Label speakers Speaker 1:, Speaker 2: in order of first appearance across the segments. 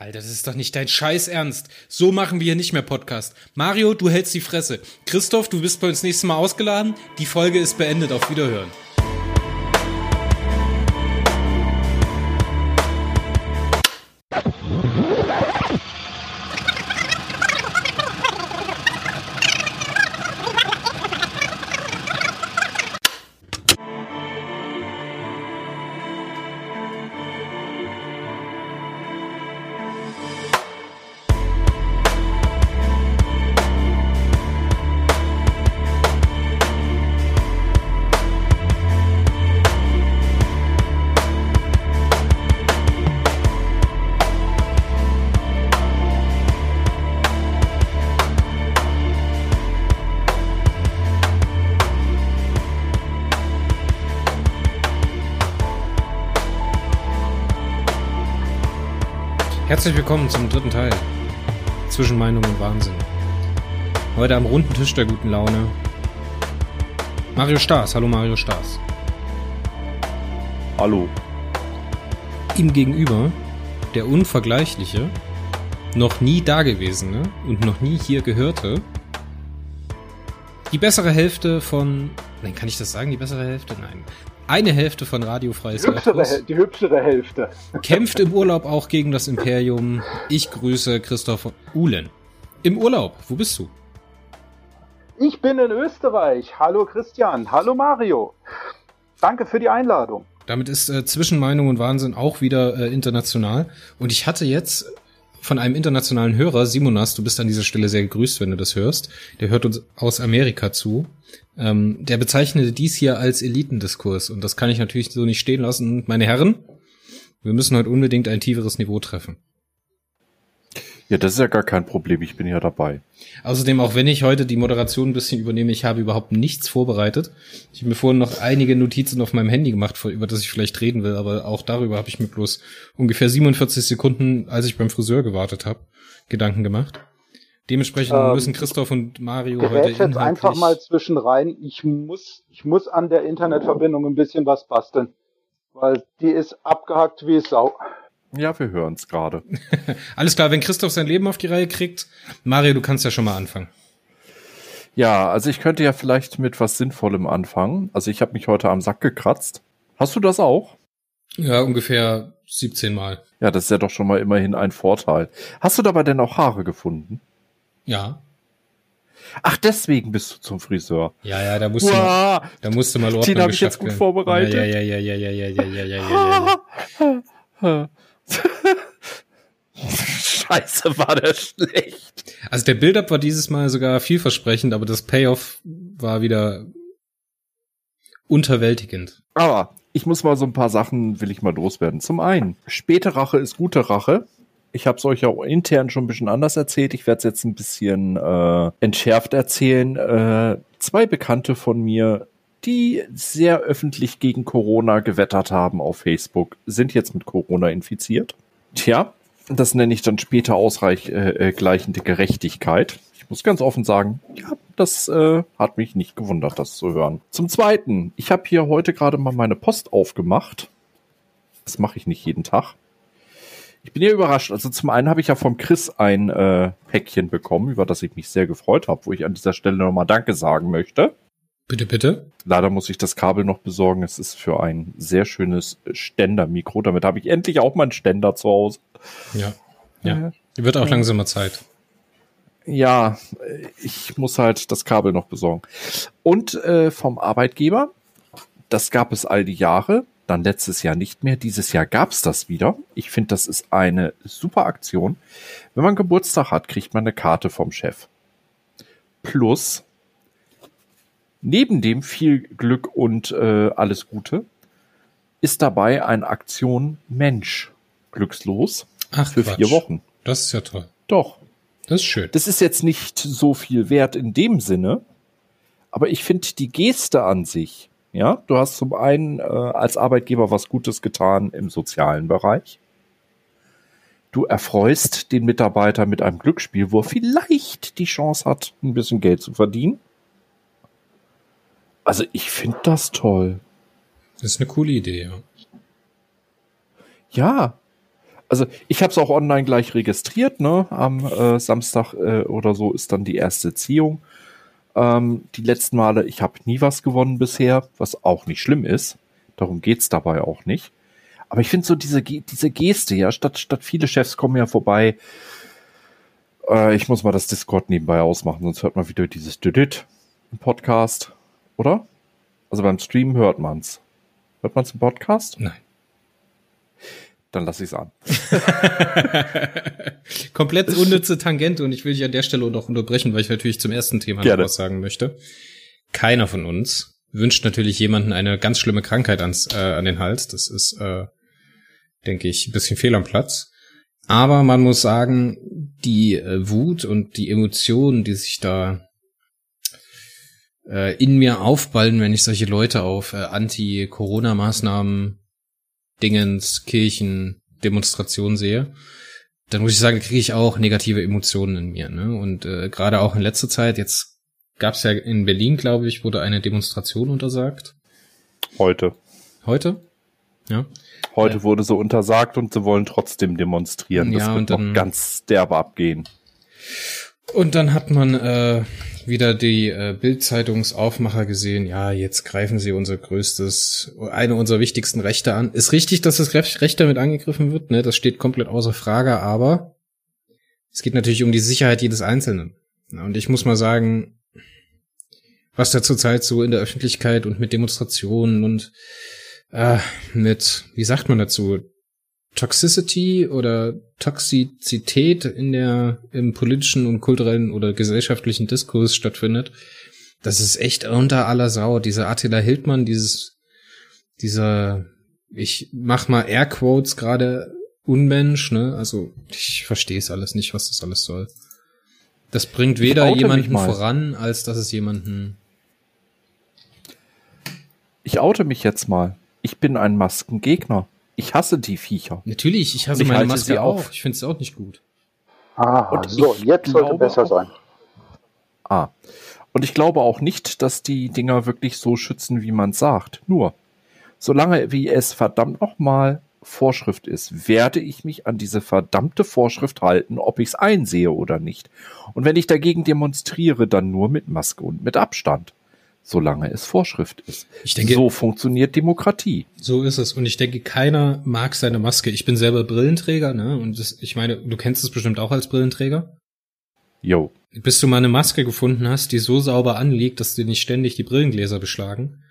Speaker 1: Alter, das ist doch nicht dein Scheiß Ernst. So machen wir hier nicht mehr Podcast. Mario, du hältst die Fresse. Christoph, du bist bei uns nächstes Mal ausgeladen. Die Folge ist beendet. Auf Wiederhören. Herzlich willkommen zum dritten Teil. Zwischen Meinung und Wahnsinn. Heute am runden Tisch der guten Laune. Mario Stars. Hallo Mario Stars.
Speaker 2: Hallo.
Speaker 1: Ihm gegenüber der unvergleichliche, noch nie dagewesene und noch nie hier gehörte. Die bessere Hälfte von. Nein, kann ich das sagen? Die bessere Hälfte? Nein eine Hälfte von Radio Freies
Speaker 2: die hübschere, die hübschere Hälfte.
Speaker 1: Kämpft im Urlaub auch gegen das Imperium. Ich grüße Christoph Uhlen. Im Urlaub, wo bist du?
Speaker 2: Ich bin in Österreich. Hallo Christian, hallo Mario. Danke für die Einladung.
Speaker 1: Damit ist äh, Zwischenmeinung und Wahnsinn auch wieder äh, international. Und ich hatte jetzt von einem internationalen Hörer, Simonas, du bist an dieser Stelle sehr gegrüßt, wenn du das hörst. Der hört uns aus Amerika zu. Ähm, der bezeichnete dies hier als Elitendiskurs und das kann ich natürlich so nicht stehen lassen. Meine Herren, wir müssen heute unbedingt ein tieferes Niveau treffen.
Speaker 2: Ja, das ist ja gar kein Problem, ich bin ja dabei.
Speaker 1: Außerdem, auch wenn ich heute die Moderation ein bisschen übernehme, ich habe überhaupt nichts vorbereitet. Ich habe mir vorhin noch einige Notizen auf meinem Handy gemacht, über das ich vielleicht reden will, aber auch darüber habe ich mir bloß ungefähr 47 Sekunden, als ich beim Friseur gewartet habe, Gedanken gemacht. Dementsprechend ähm, müssen Christoph und Mario heute
Speaker 2: jetzt einfach mal zwischen rein. Ich muss, ich muss an der Internetverbindung ein bisschen was basteln, weil die ist abgehackt wie Sau. Ja, wir hören es gerade.
Speaker 1: Alles klar, wenn Christoph sein Leben auf die Reihe kriegt, Mario, du kannst ja schon mal anfangen.
Speaker 2: Ja, also ich könnte ja vielleicht mit was Sinnvollem anfangen. Also ich habe mich heute am Sack gekratzt. Hast du das auch?
Speaker 1: Ja, ungefähr 17 Mal.
Speaker 2: Ja, das ist ja doch schon mal immerhin ein Vorteil. Hast du dabei denn auch Haare gefunden?
Speaker 1: Ja.
Speaker 2: Ach, deswegen bist du zum Friseur.
Speaker 1: Ja, ja, da musst du mal, da musst du mal
Speaker 2: Ordnung Den habe ich jetzt gut vorbereitet.
Speaker 1: Ja, ja, ja, ja, ja, ja, ja, ja, ja, ja, ja.
Speaker 2: Scheiße, war der schlecht.
Speaker 1: Also der Build-up war dieses Mal sogar vielversprechend, aber das Payoff war wieder unterwältigend.
Speaker 2: Aber ich muss mal so ein paar Sachen, will ich mal loswerden. Zum einen, späte Rache ist gute Rache. Ich habe es euch auch intern schon ein bisschen anders erzählt. Ich werde es jetzt ein bisschen äh, entschärft erzählen. Äh, zwei Bekannte von mir die sehr öffentlich gegen Corona gewettert haben auf Facebook, sind jetzt mit Corona infiziert. Tja, das nenne ich dann später ausreichende äh, Gerechtigkeit. Ich muss ganz offen sagen, ja, das äh, hat mich nicht gewundert, das zu hören. Zum Zweiten, ich habe hier heute gerade mal meine Post aufgemacht. Das mache ich nicht jeden Tag. Ich bin ja überrascht. Also zum einen habe ich ja vom Chris ein äh, Päckchen bekommen, über das ich mich sehr gefreut habe, wo ich an dieser Stelle nochmal Danke sagen möchte.
Speaker 1: Bitte, bitte.
Speaker 2: Leider muss ich das Kabel noch besorgen. Es ist für ein sehr schönes Ständermikro. Damit habe ich endlich auch meinen Ständer zu Hause.
Speaker 1: Ja. Ja. Die wird auch ja. langsam mal Zeit.
Speaker 2: Ja, ich muss halt das Kabel noch besorgen. Und äh, vom Arbeitgeber, das gab es all die Jahre, dann letztes Jahr nicht mehr. Dieses Jahr gab es das wieder. Ich finde, das ist eine super Aktion. Wenn man Geburtstag hat, kriegt man eine Karte vom Chef. Plus Neben dem viel Glück und äh, alles Gute ist dabei eine Aktion Mensch glückslos
Speaker 1: Ach,
Speaker 2: für Quatsch. vier Wochen.
Speaker 1: Das ist ja toll.
Speaker 2: Doch.
Speaker 1: Das ist schön.
Speaker 2: Das ist jetzt nicht so viel wert in dem Sinne, aber ich finde die Geste an sich, ja, du hast zum einen äh, als Arbeitgeber was Gutes getan im sozialen Bereich. Du erfreust den Mitarbeiter mit einem Glücksspiel, wo er vielleicht die Chance hat, ein bisschen Geld zu verdienen. Also ich finde das toll.
Speaker 1: Das ist eine coole Idee, ja.
Speaker 2: Ja. Also ich habe es auch online gleich registriert, ne? Am äh, Samstag äh, oder so ist dann die erste Ziehung. Ähm, die letzten Male, ich habe nie was gewonnen bisher, was auch nicht schlimm ist. Darum geht's dabei auch nicht. Aber ich finde so diese, diese Geste, ja, statt, statt viele Chefs kommen ja vorbei. Äh, ich muss mal das Discord nebenbei ausmachen, sonst hört man wieder dieses Düdüt im Podcast, oder? Also beim Stream hört man's. Hört man's im Podcast?
Speaker 1: Nein.
Speaker 2: Dann lasse ich's an.
Speaker 1: Komplett unnütze Tangente und ich will dich an der Stelle noch unterbrechen, weil ich natürlich zum ersten Thema noch was sagen möchte. Keiner von uns wünscht natürlich jemanden eine ganz schlimme Krankheit ans, äh, an den Hals. Das ist, äh, denke ich, ein bisschen fehl am Platz. Aber man muss sagen, die äh, Wut und die Emotionen, die sich da äh, in mir aufballen, wenn ich solche Leute auf äh, Anti-Corona-Maßnahmen, Dingens, Kirchen, Demonstrationen sehe, dann muss ich sagen, kriege ich auch negative Emotionen in mir. Ne? Und äh, gerade auch in letzter Zeit, jetzt gab es ja in Berlin, glaube ich, wurde eine Demonstration untersagt.
Speaker 2: Heute.
Speaker 1: Heute? Ja.
Speaker 2: Heute äh, wurde so untersagt und sie wollen trotzdem demonstrieren. Das ja, wird dann, noch ganz derbe abgehen.
Speaker 1: Und dann hat man äh, wieder die äh, Bild-Zeitungsaufmacher gesehen, ja, jetzt greifen sie unser größtes, eine unserer wichtigsten Rechte an. Ist richtig, dass das Recht damit angegriffen wird, ne? Das steht komplett außer Frage, aber es geht natürlich um die Sicherheit jedes Einzelnen. Und ich muss mal sagen, was da zurzeit so in der Öffentlichkeit und mit Demonstrationen und äh, mit, wie sagt man dazu, Toxicity oder Toxizität in der im politischen und kulturellen oder gesellschaftlichen Diskurs stattfindet, das ist echt unter aller Sau. Dieser Attila Hildmann, dieses, dieser, ich mach mal Airquotes gerade Unmensch, ne? Also ich verstehe es alles nicht, was das alles soll. Das bringt weder jemanden voran, als dass es jemanden.
Speaker 2: Ich oute mich jetzt mal. Ich bin ein Maskengegner. Ich hasse die Viecher.
Speaker 1: Natürlich, ich hasse ich meine Maske auch. Ich finde es auch nicht gut.
Speaker 3: Ah, so, jetzt sollte besser sein.
Speaker 2: Ah. Und ich glaube auch nicht, dass die Dinger wirklich so schützen, wie man sagt. Nur, solange wie es verdammt nochmal Vorschrift ist, werde ich mich an diese verdammte Vorschrift halten, ob ich es einsehe oder nicht. Und wenn ich dagegen demonstriere, dann nur mit Maske und mit Abstand solange es Vorschrift ist.
Speaker 1: Ich denke,
Speaker 2: so funktioniert Demokratie.
Speaker 1: So ist es. Und ich denke, keiner mag seine Maske. Ich bin selber Brillenträger, ne? Und das, ich meine, du kennst es bestimmt auch als Brillenträger.
Speaker 2: Jo.
Speaker 1: Bis du mal eine Maske gefunden hast, die so sauber anliegt, dass dir nicht ständig die Brillengläser beschlagen,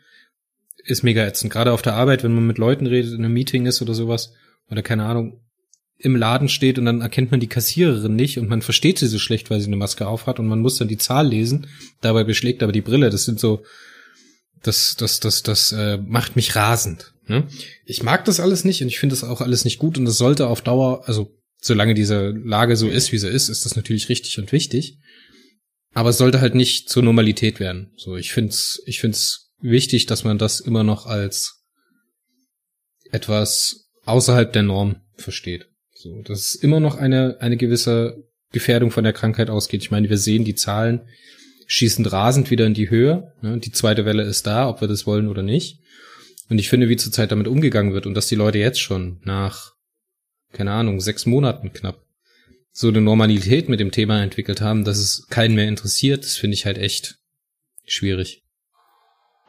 Speaker 1: ist mega ätzend. Gerade auf der Arbeit, wenn man mit Leuten redet, in einem Meeting ist oder sowas, oder keine Ahnung, im Laden steht und dann erkennt man die Kassiererin nicht und man versteht sie so schlecht, weil sie eine Maske aufhat und man muss dann die Zahl lesen. Dabei beschlägt aber die Brille. Das sind so, das, das, das, das äh, macht mich rasend. Ne? Ich mag das alles nicht und ich finde das auch alles nicht gut und das sollte auf Dauer, also solange diese Lage so ist, wie sie ist, ist das natürlich richtig und wichtig. Aber es sollte halt nicht zur Normalität werden. So, ich find's, ich find's wichtig, dass man das immer noch als etwas außerhalb der Norm versteht. So, dass immer noch eine, eine gewisse Gefährdung von der Krankheit ausgeht. Ich meine, wir sehen die Zahlen schießen rasend wieder in die Höhe. Ne? Die zweite Welle ist da, ob wir das wollen oder nicht. Und ich finde, wie zurzeit damit umgegangen wird und dass die Leute jetzt schon nach, keine Ahnung, sechs Monaten knapp so eine Normalität mit dem Thema entwickelt haben, dass es keinen mehr interessiert, das finde ich halt echt schwierig.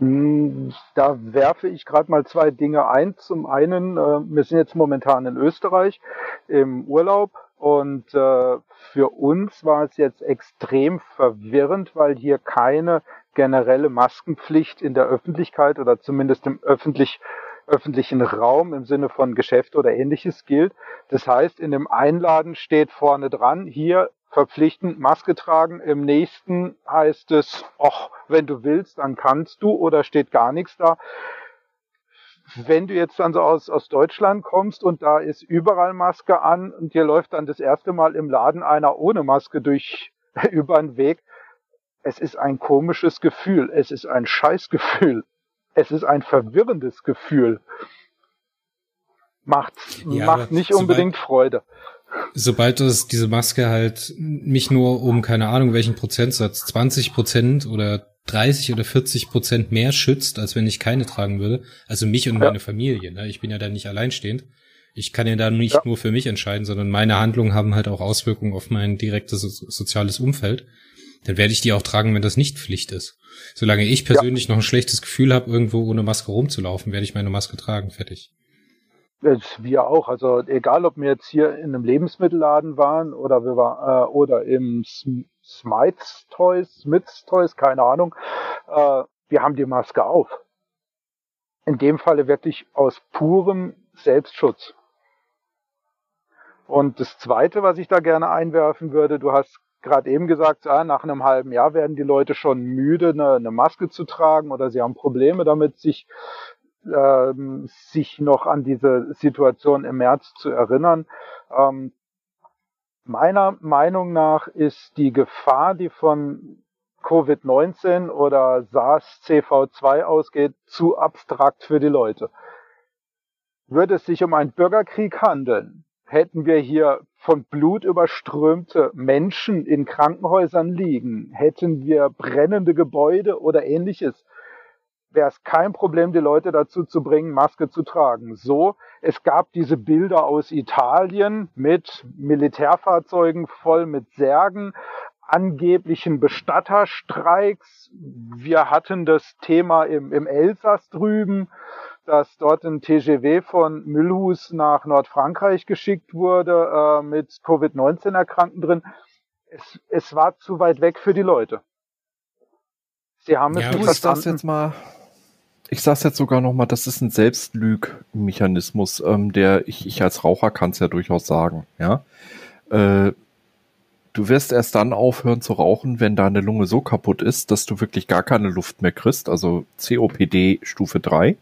Speaker 3: Hm, da werfe ich gerade mal zwei Dinge ein. Zum einen, äh, wir sind jetzt momentan in Österreich im Urlaub und äh, für uns war es jetzt extrem verwirrend, weil hier keine generelle Maskenpflicht in der Öffentlichkeit oder zumindest im öffentlich, öffentlichen Raum im Sinne von Geschäft oder ähnliches gilt. Das heißt, in dem Einladen steht vorne dran, hier verpflichtend Maske tragen. Im nächsten heißt es, ach, wenn du willst, dann kannst du oder steht gar nichts da. Wenn du jetzt dann so aus, aus Deutschland kommst und da ist überall Maske an und dir läuft dann das erste Mal im Laden einer ohne Maske durch über den Weg, es ist ein komisches Gefühl, es ist ein Scheißgefühl, es ist ein verwirrendes Gefühl. Macht, ja, macht nicht unbedingt Freude
Speaker 1: sobald das diese Maske halt mich nur um keine Ahnung welchen Prozentsatz 20 Prozent oder 30 oder 40 Prozent mehr schützt, als wenn ich keine tragen würde, also mich und ja. meine Familie, ne? ich bin ja da nicht alleinstehend, Ich kann ja da nicht ja. nur für mich entscheiden, sondern meine Handlungen haben halt auch Auswirkungen auf mein direktes soziales Umfeld. Dann werde ich die auch tragen, wenn das nicht Pflicht ist. Solange ich persönlich ja. noch ein schlechtes Gefühl habe, irgendwo ohne Maske rumzulaufen, werde ich meine Maske tragen. Fertig.
Speaker 3: Wir auch. Also egal, ob wir jetzt hier in einem Lebensmittelladen waren oder wir war, äh, oder im Smites Toys, Smiths Toys, keine Ahnung, äh, wir haben die Maske auf. In dem Falle wirklich aus purem Selbstschutz. Und das Zweite, was ich da gerne einwerfen würde, du hast gerade eben gesagt, ah, nach einem halben Jahr werden die Leute schon müde, eine, eine Maske zu tragen oder sie haben Probleme damit, sich, ähm, sich noch an diese Situation im März zu erinnern. Ähm, meiner Meinung nach ist die Gefahr, die von Covid-19 oder SARS-CoV-2 ausgeht, zu abstrakt für die Leute. Würde es sich um einen Bürgerkrieg handeln, hätten wir hier von Blut überströmte Menschen in Krankenhäusern liegen, hätten wir brennende Gebäude oder ähnliches, wäre es kein Problem, die Leute dazu zu bringen, Maske zu tragen. So, es gab diese Bilder aus Italien mit Militärfahrzeugen voll mit Särgen, angeblichen Bestatterstreiks. Wir hatten das Thema im, im Elsass drüben dass dort ein TGW von Müllhus nach Nordfrankreich geschickt wurde äh, mit Covid-19-Erkrankten drin. Es, es war zu weit weg für die Leute.
Speaker 2: Sie haben es ja, nicht verstanden. Sag's jetzt mal, ich sag's jetzt sogar noch mal, das ist ein Selbstlügmechanismus, ähm, der ich, ich als Raucher kann es ja durchaus sagen, ja. Äh, du wirst erst dann aufhören zu rauchen, wenn deine Lunge so kaputt ist, dass du wirklich gar keine Luft mehr kriegst, also COPD Stufe 3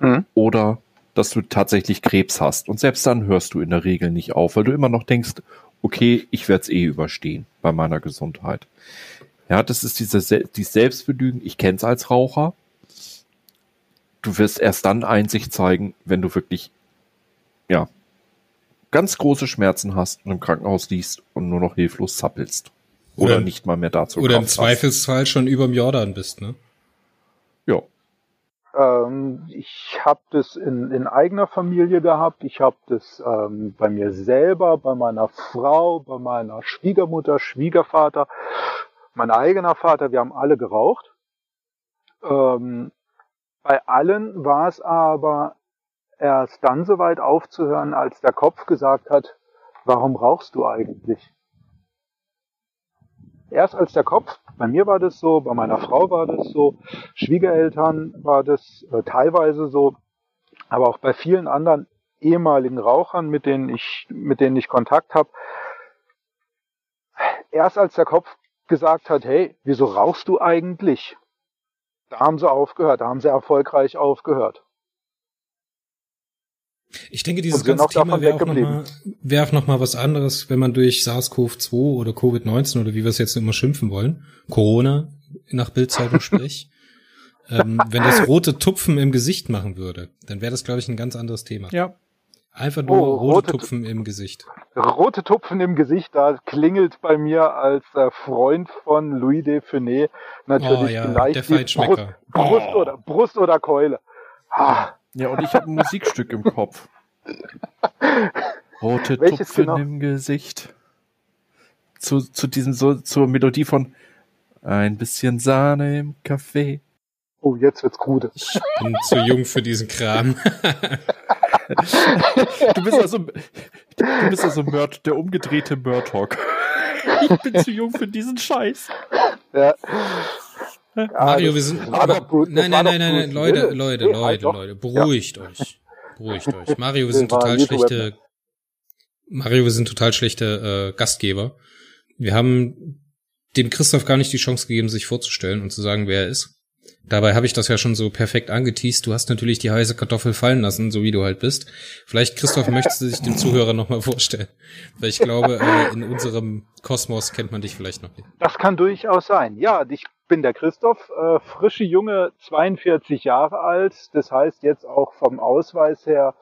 Speaker 2: mhm. oder dass du tatsächlich Krebs hast. Und selbst dann hörst du in der Regel nicht auf, weil du immer noch denkst, okay, ich werde es eh überstehen bei meiner Gesundheit. Ja, das ist diese die Selbstbelügen. Ich kenne es als Raucher. Du wirst erst dann Einsicht zeigen, wenn du wirklich, ja, ganz große Schmerzen hast und im Krankenhaus liegst und nur noch hilflos zappelst. Oder, oder nicht mal mehr dazu
Speaker 1: Oder im Zweifelsfall schon überm Jordan bist, ne?
Speaker 2: Ja.
Speaker 3: Ähm, ich habe das in, in eigener Familie gehabt. Ich habe das ähm, bei mir selber, bei meiner Frau, bei meiner Schwiegermutter, Schwiegervater, mein eigener Vater. Wir haben alle geraucht. Ähm, bei allen war es aber erst dann soweit aufzuhören, als der Kopf gesagt hat, warum rauchst du eigentlich? Erst als der Kopf bei mir war das so, bei meiner Frau war das so, Schwiegereltern war das äh, teilweise so, aber auch bei vielen anderen ehemaligen Rauchern, mit denen ich, mit denen ich Kontakt habe. Erst als der Kopf gesagt hat, hey, wieso rauchst du eigentlich? Da haben sie aufgehört, da haben sie erfolgreich aufgehört.
Speaker 1: Ich denke, dieses ganze Thema wäre auch, noch mal, wär auch noch mal was anderes, wenn man durch SARS-CoV-2 oder Covid-19 oder wie wir es jetzt immer schimpfen wollen, Corona nach Bildzeitung sprich, ähm, wenn das rote Tupfen im Gesicht machen würde, dann wäre das, glaube ich, ein ganz anderes Thema.
Speaker 2: Ja.
Speaker 1: Einfach nur oh, rote, rote, Tupfen im Gesicht.
Speaker 3: Rote Tupfen im Gesicht, da klingelt bei mir als äh, Freund von Louis de Funès natürlich oh, ja, gleich
Speaker 1: der die Brust,
Speaker 3: Brust, oh. oder, Brust oder Keule.
Speaker 2: Ah. Ja, und ich habe ein Musikstück im Kopf. Rote Welches Tupfen genau? im Gesicht. Zu, zu diesem, so, zur Melodie von ein bisschen Sahne im Kaffee.
Speaker 3: Oh, jetzt wird's gut.
Speaker 1: Ich bin zu jung für diesen Kram.
Speaker 2: du bist also, du bist also Murd, der umgedrehte Murdoch. Ich bin zu jung für diesen Scheiß. Ja.
Speaker 1: Mario, wir sind. Aber, nein, nein, nein, nein, nein, Leute, Leute, Leute, Leute, beruhigt ja. euch. Beruhigt euch. Mario, wir sind total schlechte. Mario, wir sind total schlechte äh, Gastgeber. Wir haben dem Christoph gar nicht die Chance gegeben, sich vorzustellen und zu sagen, wer er ist. Dabei habe ich das ja schon so perfekt angeteased. Du hast natürlich die heiße Kartoffel fallen lassen, so wie du halt bist. Vielleicht, Christoph, möchtest du dich dem Zuhörer nochmal vorstellen? Weil ich glaube, äh, in unserem Kosmos kennt man dich vielleicht noch nicht.
Speaker 3: Das kann durchaus sein. Ja, ich bin der Christoph, äh, frische Junge, 42 Jahre alt. Das heißt jetzt auch vom Ausweis her,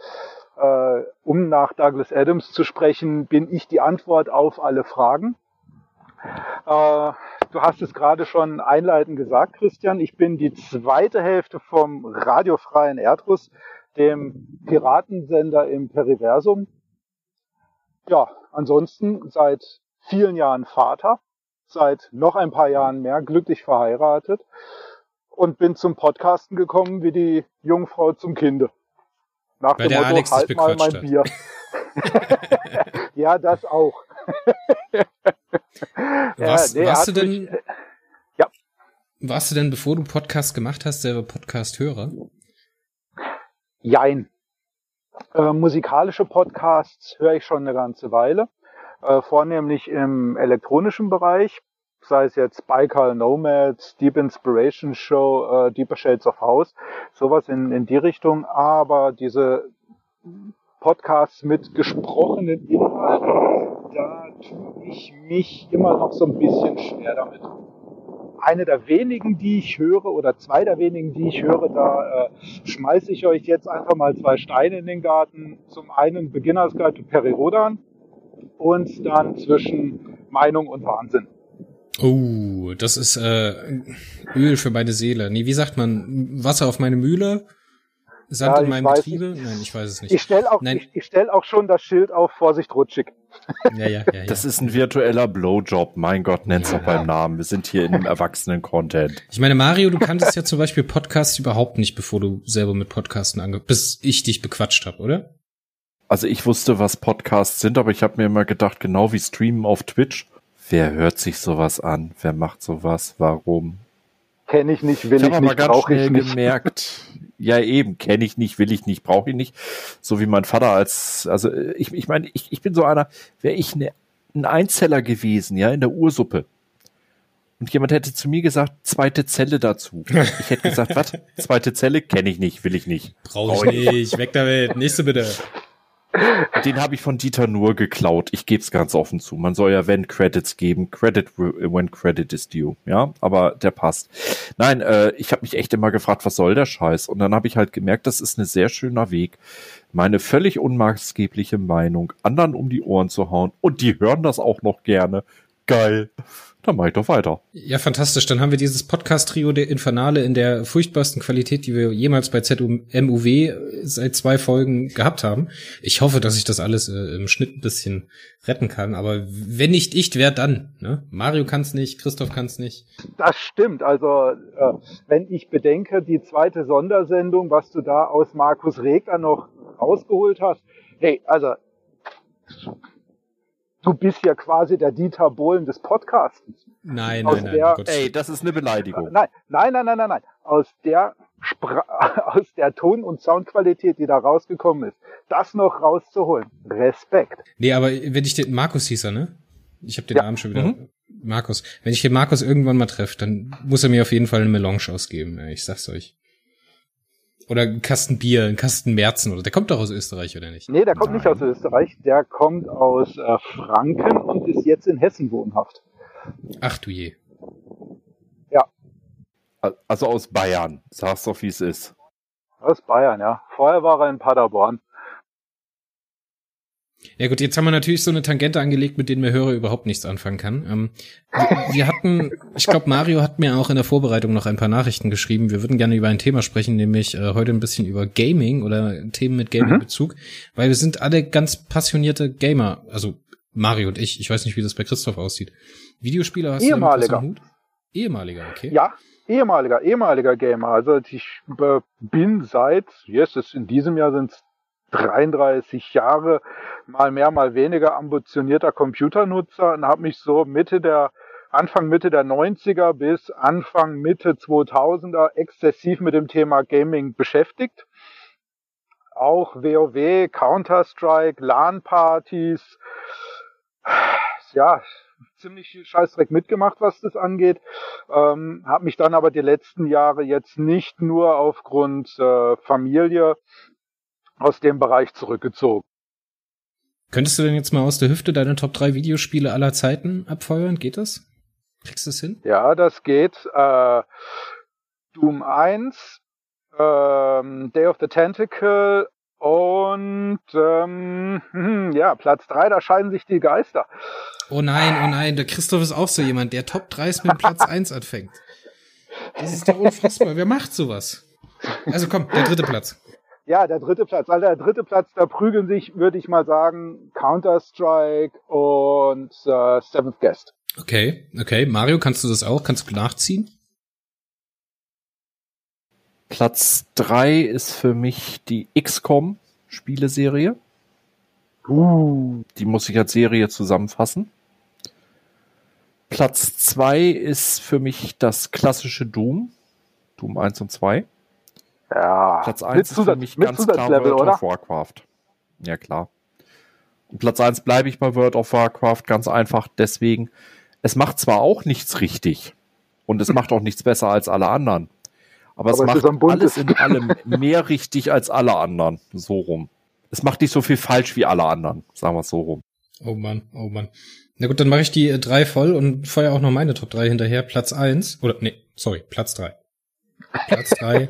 Speaker 3: äh, um nach Douglas Adams zu sprechen, bin ich die Antwort auf alle Fragen. Du hast es gerade schon einleitend gesagt, Christian. Ich bin die zweite Hälfte vom radiofreien Erdruss. dem Piratensender im Periversum. Ja, ansonsten seit vielen Jahren Vater, seit noch ein paar Jahren mehr glücklich verheiratet und bin zum Podcasten gekommen wie die Jungfrau zum Kinde.
Speaker 1: Nach Weil dem Motto, Alex halt mal mein hat. Bier.
Speaker 3: ja, das auch.
Speaker 1: Was, ja, nee, warst du denn, mich, äh, ja. warst du denn, bevor du Podcast gemacht hast, selber Podcast-Hörer?
Speaker 3: Jein. Äh, musikalische Podcasts höre ich schon eine ganze Weile, äh, vornehmlich im elektronischen Bereich, sei es jetzt Baikal Nomads, Deep Inspiration Show, äh, Deeper Shades of House, sowas in, in die Richtung, aber diese Podcasts mit gesprochenen Inhalten, da tue ich mich immer noch so ein bisschen schwer damit eine der wenigen, die ich höre, oder zwei der wenigen, die ich höre, da äh, schmeiße ich euch jetzt einfach mal zwei Steine in den Garten. Zum einen Beginners Guide to Perirodan und dann zwischen Meinung und Wahnsinn.
Speaker 1: Oh, das ist äh, Öl für meine Seele. Nee, wie sagt man? Wasser auf meine Mühle? Sand ja, in meinem Betriebe? Nicht. Nein, ich weiß es nicht.
Speaker 3: Ich stelle auch, ich, ich stell auch schon das Schild auf, Vorsicht, rutschig.
Speaker 2: Ja, ja, ja, ja. Das ist ein virtueller Blowjob. Mein Gott, nenn's ja. doch beim Namen. Wir sind hier im Erwachsenen-Content.
Speaker 1: Ich meine, Mario, du kanntest ja zum Beispiel Podcasts überhaupt nicht, bevor du selber mit Podcasten ange... bis ich dich bequatscht habe, oder?
Speaker 2: Also ich wusste, was Podcasts sind, aber ich habe mir immer gedacht, genau wie Streamen auf Twitch. Wer hört sich sowas an? Wer macht sowas? Warum?
Speaker 3: Kenne ich nicht, will ich,
Speaker 2: ich
Speaker 3: nicht,
Speaker 2: brauche ich nicht. gemerkt. ja eben, kenne ich nicht, will ich nicht, brauche ich nicht. So wie mein Vater als, also ich, ich meine, ich, ich bin so einer, wäre ich ne, ein Einzeller gewesen, ja, in der Ursuppe. Und jemand hätte zu mir gesagt, zweite Zelle dazu. Ich hätte gesagt, was? Zweite Zelle kenne ich nicht, will ich nicht.
Speaker 1: Brauche ich nicht, weg damit. Nächste bitte.
Speaker 2: Den habe ich von Dieter nur geklaut. Ich gebe es ganz offen zu. Man soll ja wenn Credits geben. Credit when credit is due. Ja, aber der passt. Nein, äh, ich habe mich echt immer gefragt, was soll der Scheiß? Und dann habe ich halt gemerkt, das ist ein sehr schöner Weg, meine völlig unmaßgebliche Meinung anderen um die Ohren zu hauen. Und die hören das auch noch gerne. Geil dann mach ich doch weiter.
Speaker 1: Ja, fantastisch. Dann haben wir dieses Podcast-Trio der Infernale in der furchtbarsten Qualität, die wir jemals bei ZMUW seit zwei Folgen gehabt haben. Ich hoffe, dass ich das alles äh, im Schnitt ein bisschen retten kann. Aber wenn nicht ich, wer dann? Ne? Mario kann's nicht, Christoph kann's nicht.
Speaker 3: Das stimmt. Also äh, wenn ich bedenke, die zweite Sondersendung, was du da aus Markus Regler noch rausgeholt hast. Hey, also du bist ja quasi der Dieter Bohlen des Podcasts.
Speaker 1: Nein, nein, nein. Der,
Speaker 2: ey, das ist eine Beleidigung.
Speaker 3: Nein, nein, nein, nein, nein, nein. Aus der Spra aus der Ton- und Soundqualität, die da rausgekommen ist, das noch rauszuholen. Respekt.
Speaker 1: Nee, aber wenn ich den Markus hieß er, ne? Ich habe den ja. Namen schon wieder. Mhm. Markus. Wenn ich den Markus irgendwann mal treffe, dann muss er mir auf jeden Fall eine Melange ausgeben. Ich sag's euch. Oder ein Kasten Bier, ein Kasten Merzen oder der kommt doch aus Österreich, oder nicht?
Speaker 3: Nee, der kommt Nein. nicht aus Österreich, der kommt aus äh, Franken und ist jetzt in Hessen wohnhaft.
Speaker 1: Ach du je.
Speaker 3: Ja.
Speaker 2: Also aus Bayern, sagst doch, wie es ist.
Speaker 3: Aus Bayern, ja. Vorher war er in Paderborn.
Speaker 1: Ja gut, jetzt haben wir natürlich so eine Tangente angelegt, mit denen mir Hörer überhaupt nichts anfangen kann. Ähm, wir, hatten, ich glaube, Mario hat mir auch in der Vorbereitung noch ein paar Nachrichten geschrieben. Wir würden gerne über ein Thema sprechen, nämlich äh, heute ein bisschen über Gaming oder Themen mit Gaming-Bezug, mhm. weil wir sind alle ganz passionierte Gamer. Also Mario und ich. Ich weiß nicht, wie das bei Christoph aussieht. Videospieler hast
Speaker 3: Ehemaliger.
Speaker 1: du Hut? Ehemaliger, okay.
Speaker 3: Ja, ehemaliger, ehemaliger Gamer. Also ich bin seit, yes, in diesem Jahr sind es 33 Jahre, mal mehr, mal weniger ambitionierter Computernutzer und habe mich so Mitte der Anfang Mitte der 90er bis Anfang Mitte 2000er exzessiv mit dem Thema Gaming beschäftigt. Auch WoW, Counter-Strike, LAN-Partys, ja, ziemlich viel Scheißdreck mitgemacht, was das angeht. Ähm, habe mich dann aber die letzten Jahre jetzt nicht nur aufgrund äh, Familie aus dem Bereich zurückgezogen.
Speaker 1: Könntest du denn jetzt mal aus der Hüfte deine Top 3 Videospiele aller Zeiten abfeuern? Geht das? Kriegst du es hin?
Speaker 3: Ja, das geht. Äh, Doom 1, ähm, Day of the Tentacle und ähm, hm, ja, Platz 3, da scheiden sich die Geister.
Speaker 1: Oh nein, oh nein, der Christoph ist auch so jemand, der Top 3 ist mit Platz 1 anfängt. Das ist doch unfassbar. Wer macht sowas? Also komm, der dritte Platz.
Speaker 3: Ja, der dritte Platz. Also der dritte Platz, da prügeln sich, würde ich mal sagen, Counter-Strike und äh, Seventh Guest.
Speaker 1: Okay, okay. Mario, kannst du das auch? Kannst du nachziehen?
Speaker 2: Platz drei ist für mich die XCOM Spieleserie.
Speaker 3: Uh.
Speaker 2: Die muss ich als Serie zusammenfassen. Platz zwei ist für mich das klassische Doom. Doom 1 und 2.
Speaker 3: Ja.
Speaker 2: Platz 1 ist für mich ganz klar
Speaker 3: Zusatzlevel,
Speaker 2: World
Speaker 3: oder?
Speaker 2: of Warcraft. Ja, klar. Und Platz 1 bleibe ich bei World of Warcraft, ganz einfach deswegen. Es macht zwar auch nichts richtig und es macht auch nichts besser als alle anderen, aber, es
Speaker 3: Aber es am
Speaker 2: macht alles in allem mehr richtig als alle anderen. So rum. Es macht nicht so viel falsch wie alle anderen, sagen wir es so rum.
Speaker 1: Oh Mann, oh Mann. Na gut, dann mache ich die äh, drei voll und feuer auch noch meine Top 3 hinterher. Platz eins oder nee, sorry, Platz drei. Platz drei.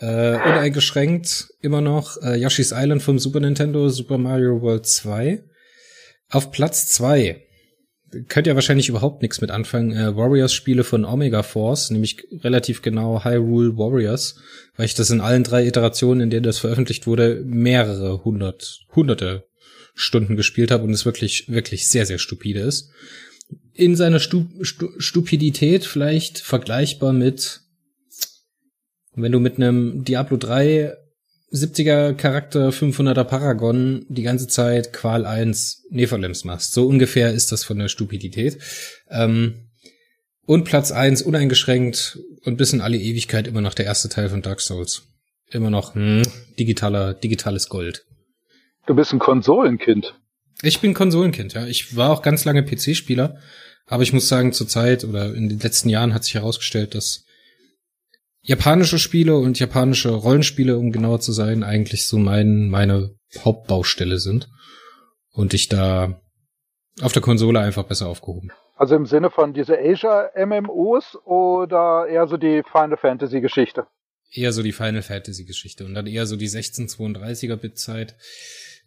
Speaker 1: Äh, uneingeschränkt immer noch äh, Yoshi's Island vom Super Nintendo, Super Mario World 2. Auf Platz zwei könnt ihr wahrscheinlich überhaupt nichts mit anfangen. Äh, Warriors-Spiele von Omega Force, nämlich relativ genau Hyrule Warriors, weil ich das in allen drei Iterationen, in denen das veröffentlicht wurde, mehrere hundert, hunderte Stunden gespielt habe und es wirklich, wirklich sehr, sehr stupide ist. In seiner Stu Stu Stupidität vielleicht vergleichbar mit, wenn du mit einem Diablo 3 70er Charakter 500er Paragon die ganze Zeit Qual 1 Nephilims machst. So ungefähr ist das von der Stupidität. Ähm, und Platz 1 uneingeschränkt und bis in alle Ewigkeit immer noch der erste Teil von Dark Souls. Immer noch hm, digitaler, digitales Gold.
Speaker 3: Du bist ein Konsolenkind.
Speaker 1: Ich bin Konsolenkind, ja. Ich war auch ganz lange PC-Spieler, aber ich muss sagen, zur Zeit oder in den letzten Jahren hat sich herausgestellt, dass japanische Spiele und japanische Rollenspiele, um genauer zu sein, eigentlich so mein, meine Hauptbaustelle sind. Und ich da auf der Konsole einfach besser aufgehoben.
Speaker 3: Also im Sinne von diese Asia-MMOs oder eher so die Final Fantasy-Geschichte?
Speaker 1: Eher so die Final Fantasy Geschichte und dann eher so die 1632er Bit Zeit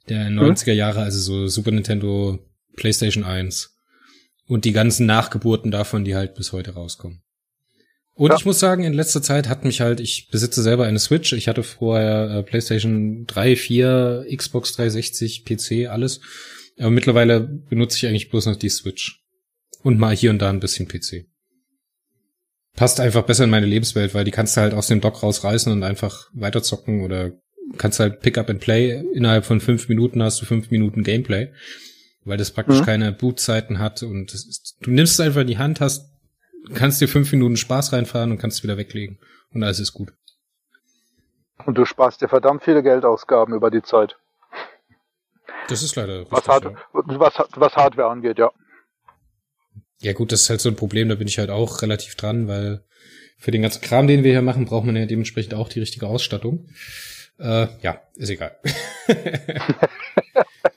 Speaker 1: der 90er Jahre, also so Super Nintendo, PlayStation 1 und die ganzen Nachgeburten davon, die halt bis heute rauskommen. Und
Speaker 3: Ja.
Speaker 1: ich muss sagen, in letzter Zeit hat mich halt, ich besitze selber eine Switch, ich hatte vorher äh, PlayStation 3, 4, Xbox 360, PC, alles. Aber mittlerweile benutze ich eigentlich bloß noch die Switch. Und mal hier und da ein bisschen PC. Passt einfach besser in meine Lebenswelt, weil die kannst du halt aus dem Dock rausreißen und einfach weiterzocken oder kannst halt Pick up and Play. Innerhalb von fünf Minuten hast du fünf Minuten Gameplay, weil das praktisch
Speaker 3: Mhm.
Speaker 1: keine Bootzeiten hat und ist, du nimmst es einfach in die Hand, hast, kannst dir fünf Minuten Spaß reinfahren und kannst es wieder weglegen und alles ist gut.
Speaker 3: Und du sparst dir verdammt viele Geldausgaben über die Zeit.
Speaker 1: Das ist leider
Speaker 3: Was,
Speaker 1: richtig,
Speaker 3: Hard
Speaker 1: ja.
Speaker 3: was, was Hardware angeht, ja.
Speaker 1: Ja gut, das ist halt so ein Problem, da bin ich halt auch relativ dran, weil für den ganzen Kram, den wir hier machen, braucht man ja dementsprechend auch die richtige Ausstattung. Äh, ja, ist egal.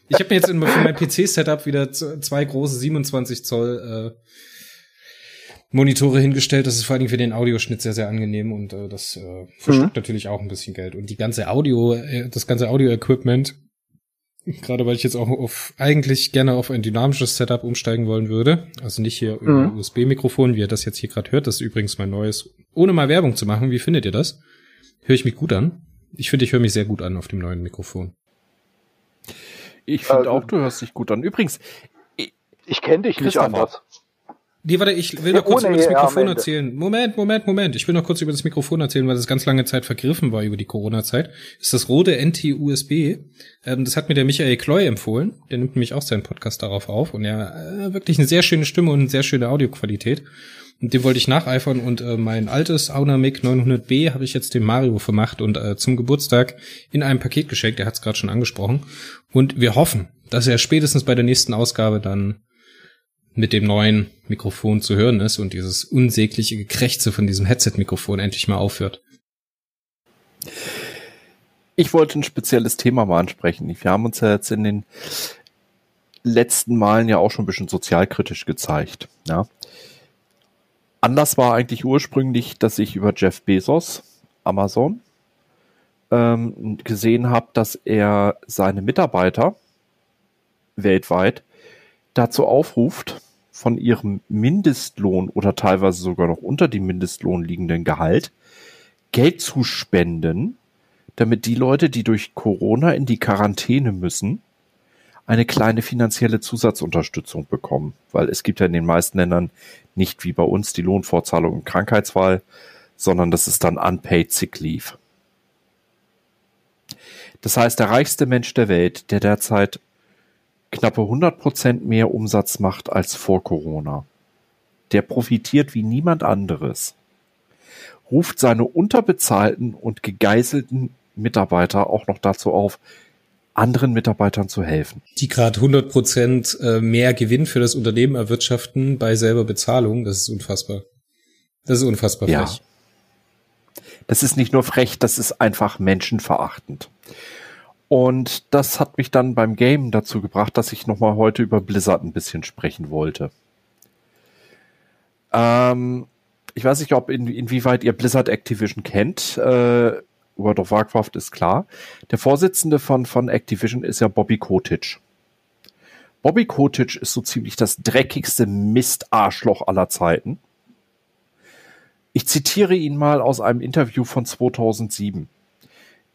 Speaker 1: ich habe mir jetzt für mein PC-Setup wieder zwei große 27 Zoll äh, Monitore hingestellt. Das ist vor allen Dingen für den Audioschnitt sehr, sehr angenehm und äh, das äh, verschluckt natürlich auch ein bisschen Geld. Und die ganze Audio, äh, das ganze Audio-Equipment, gerade weil ich jetzt auch auf eigentlich gerne auf ein dynamisches Setup umsteigen wollen würde, also nicht hier über
Speaker 3: Mhm.
Speaker 1: USB-Mikrofon, wie ihr das jetzt hier gerade hört, das ist übrigens mein neues, ohne mal Werbung zu machen, wie findet ihr das? Höre ich mich gut an? Ich finde, ich höre mich sehr gut an auf dem neuen Mikrofon.
Speaker 2: Ich finde
Speaker 3: Also-
Speaker 2: auch, du hörst dich gut an. Übrigens,
Speaker 3: Ich kenne dich nicht anders.
Speaker 1: Nee, warte, ich will
Speaker 3: Ja,
Speaker 1: noch kurz über das Mikrofon erzählen. Moment, Moment, Moment. Ich will noch kurz über das Mikrofon erzählen, weil das ganz lange Zeit vergriffen war über die Corona-Zeit. Ist das Rode NT-USB. Ähm, das hat mir der Michael Kloy empfohlen. Der nimmt nämlich auch seinen Podcast darauf auf. Und er äh, wirklich eine sehr schöne Stimme und eine sehr schöne Audioqualität. Und dem wollte ich nacheifern. Und äh, mein altes Aunamic 900B habe ich jetzt dem Mario vermacht und äh, zum Geburtstag in einem Paket geschenkt. Er hat es gerade schon angesprochen. Und wir hoffen, dass er spätestens bei der nächsten Ausgabe dann mit dem neuen Mikrofon zu hören ist und dieses unsägliche Gekrächze von diesem Headset-Mikrofon endlich mal aufhört.
Speaker 2: ich wollte ein spezielles Thema mal ansprechen. Wir haben uns ja jetzt in den letzten Malen ja auch schon ein bisschen sozialkritisch gezeigt. Ja. Anders war eigentlich ursprünglich, dass ich über Jeff Bezos, Amazon, ähm, gesehen habe, dass er seine Mitarbeiter weltweit dazu aufruft, von ihrem Mindestlohn oder teilweise sogar noch unter dem Mindestlohn liegenden Gehalt Geld zu spenden, damit die Leute, die durch Corona in die Quarantäne müssen, eine kleine finanzielle Zusatzunterstützung bekommen. Weil es gibt ja in den meisten Ländern nicht wie bei uns die Lohnfortzahlung im Krankheitsfall, sondern das ist dann Unpaid Sick Leave. Das heißt, der reichste Mensch der Welt, der derzeit knappe 100 Prozent mehr Umsatz macht als vor Corona, der profitiert wie niemand anderes, ruft seine unterbezahlten und gegeißelten Mitarbeiter auch noch dazu auf, anderen Mitarbeitern zu helfen.
Speaker 1: Die gerade 100 Prozent äh, mehr Gewinn für das Unternehmen erwirtschaften bei selber Bezahlung, das ist unfassbar. Das ist unfassbar
Speaker 2: frech. Ja. Das ist nicht nur frech, das ist einfach menschenverachtend. Und das hat mich dann beim Game dazu gebracht, dass ich nochmal heute über Blizzard ein bisschen sprechen wollte. Ähm, ich weiß nicht, ob in, inwieweit ihr Blizzard Activision kennt. Äh, World of Warcraft ist klar. Der Vorsitzende von, von Activision ist ja Bobby Kotick. Bobby Kotick ist so ziemlich das dreckigste Mistarschloch aller Zeiten. Ich zitiere ihn mal aus einem Interview von 2007.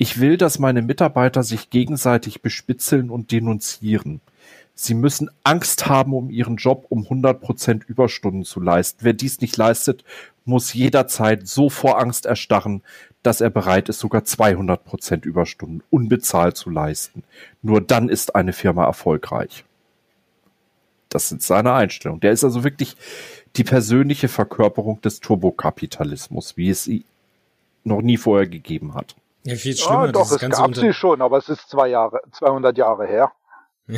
Speaker 2: Ich will, dass meine Mitarbeiter sich gegenseitig bespitzeln und denunzieren. Sie müssen Angst haben um ihren Job, um 100% Überstunden zu leisten. Wer dies nicht leistet, muss jederzeit so vor Angst erstarren, dass er bereit ist, sogar 200% Überstunden unbezahlt zu leisten. Nur dann ist eine Firma erfolgreich. Das sind seine Einstellungen. Der ist also wirklich die persönliche Verkörperung des Turbokapitalismus, wie es sie noch nie vorher gegeben hat.
Speaker 3: Ja, viel schlimmer. Ja, doch, es gab sie schon, aber es ist zwei Jahre, 200 Jahre her.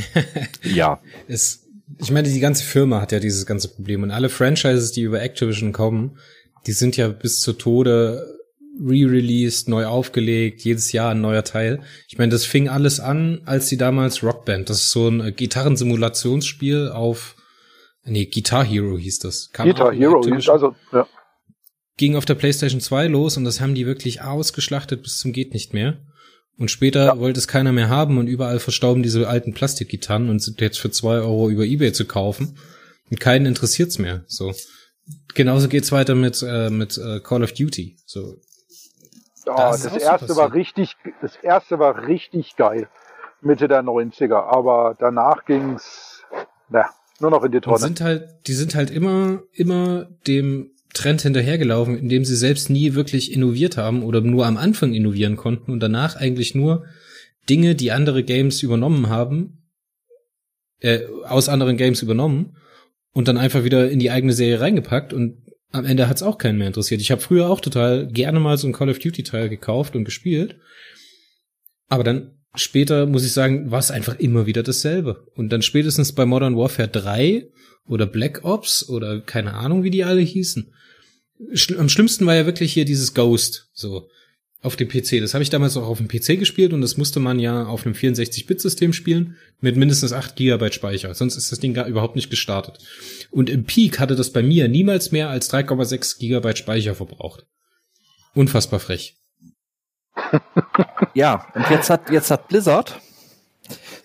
Speaker 1: ja. Es, ich meine, die ganze Firma hat ja dieses ganze Problem und alle Franchises, die über Activision kommen, die sind ja bis zu Tode re-released, neu aufgelegt, jedes Jahr ein neuer Teil. Ich meine, das fing alles an, als die damals Rockband, das ist so ein Gitarrensimulationsspiel auf, nee, Guitar Hero hieß das.
Speaker 3: Kam Guitar Hero, hieß also, ja
Speaker 1: ging auf der PlayStation 2 los und das haben die wirklich ausgeschlachtet bis zum geht nicht mehr. Und später ja. wollte es keiner mehr haben und überall verstauben diese alten Plastikgitarren und sind jetzt für zwei Euro über Ebay zu kaufen. Und keinen interessiert's mehr. So. Genauso geht's weiter mit, äh, mit äh, Call of Duty. So.
Speaker 3: Ja, das, das erste so war richtig, das erste war richtig geil. Mitte der 90er. Aber danach ging's, na, nur noch in die Tonne.
Speaker 1: Und sind halt, die sind halt immer, immer dem Trend hinterhergelaufen, indem sie selbst nie wirklich innoviert haben oder nur am Anfang innovieren konnten und danach eigentlich nur Dinge, die andere Games übernommen haben, äh, aus anderen Games übernommen und dann einfach wieder in die eigene Serie reingepackt und am Ende hat's auch keinen mehr interessiert. Ich habe früher auch total gerne mal so ein Call of Duty Teil gekauft und gespielt, aber dann später muss ich sagen, war es einfach immer wieder dasselbe. Und dann spätestens bei Modern Warfare 3 oder Black Ops oder keine Ahnung, wie die alle hießen, am schlimmsten war ja wirklich hier dieses Ghost, so auf dem PC. Das habe ich damals auch auf dem PC gespielt und das musste man ja auf einem 64-Bit-System spielen mit mindestens 8 GB Speicher. Sonst ist das Ding gar überhaupt nicht gestartet. Und im Peak hatte das bei mir niemals mehr als 3,6 GB Speicher verbraucht. Unfassbar frech.
Speaker 2: ja, und jetzt hat, jetzt hat Blizzard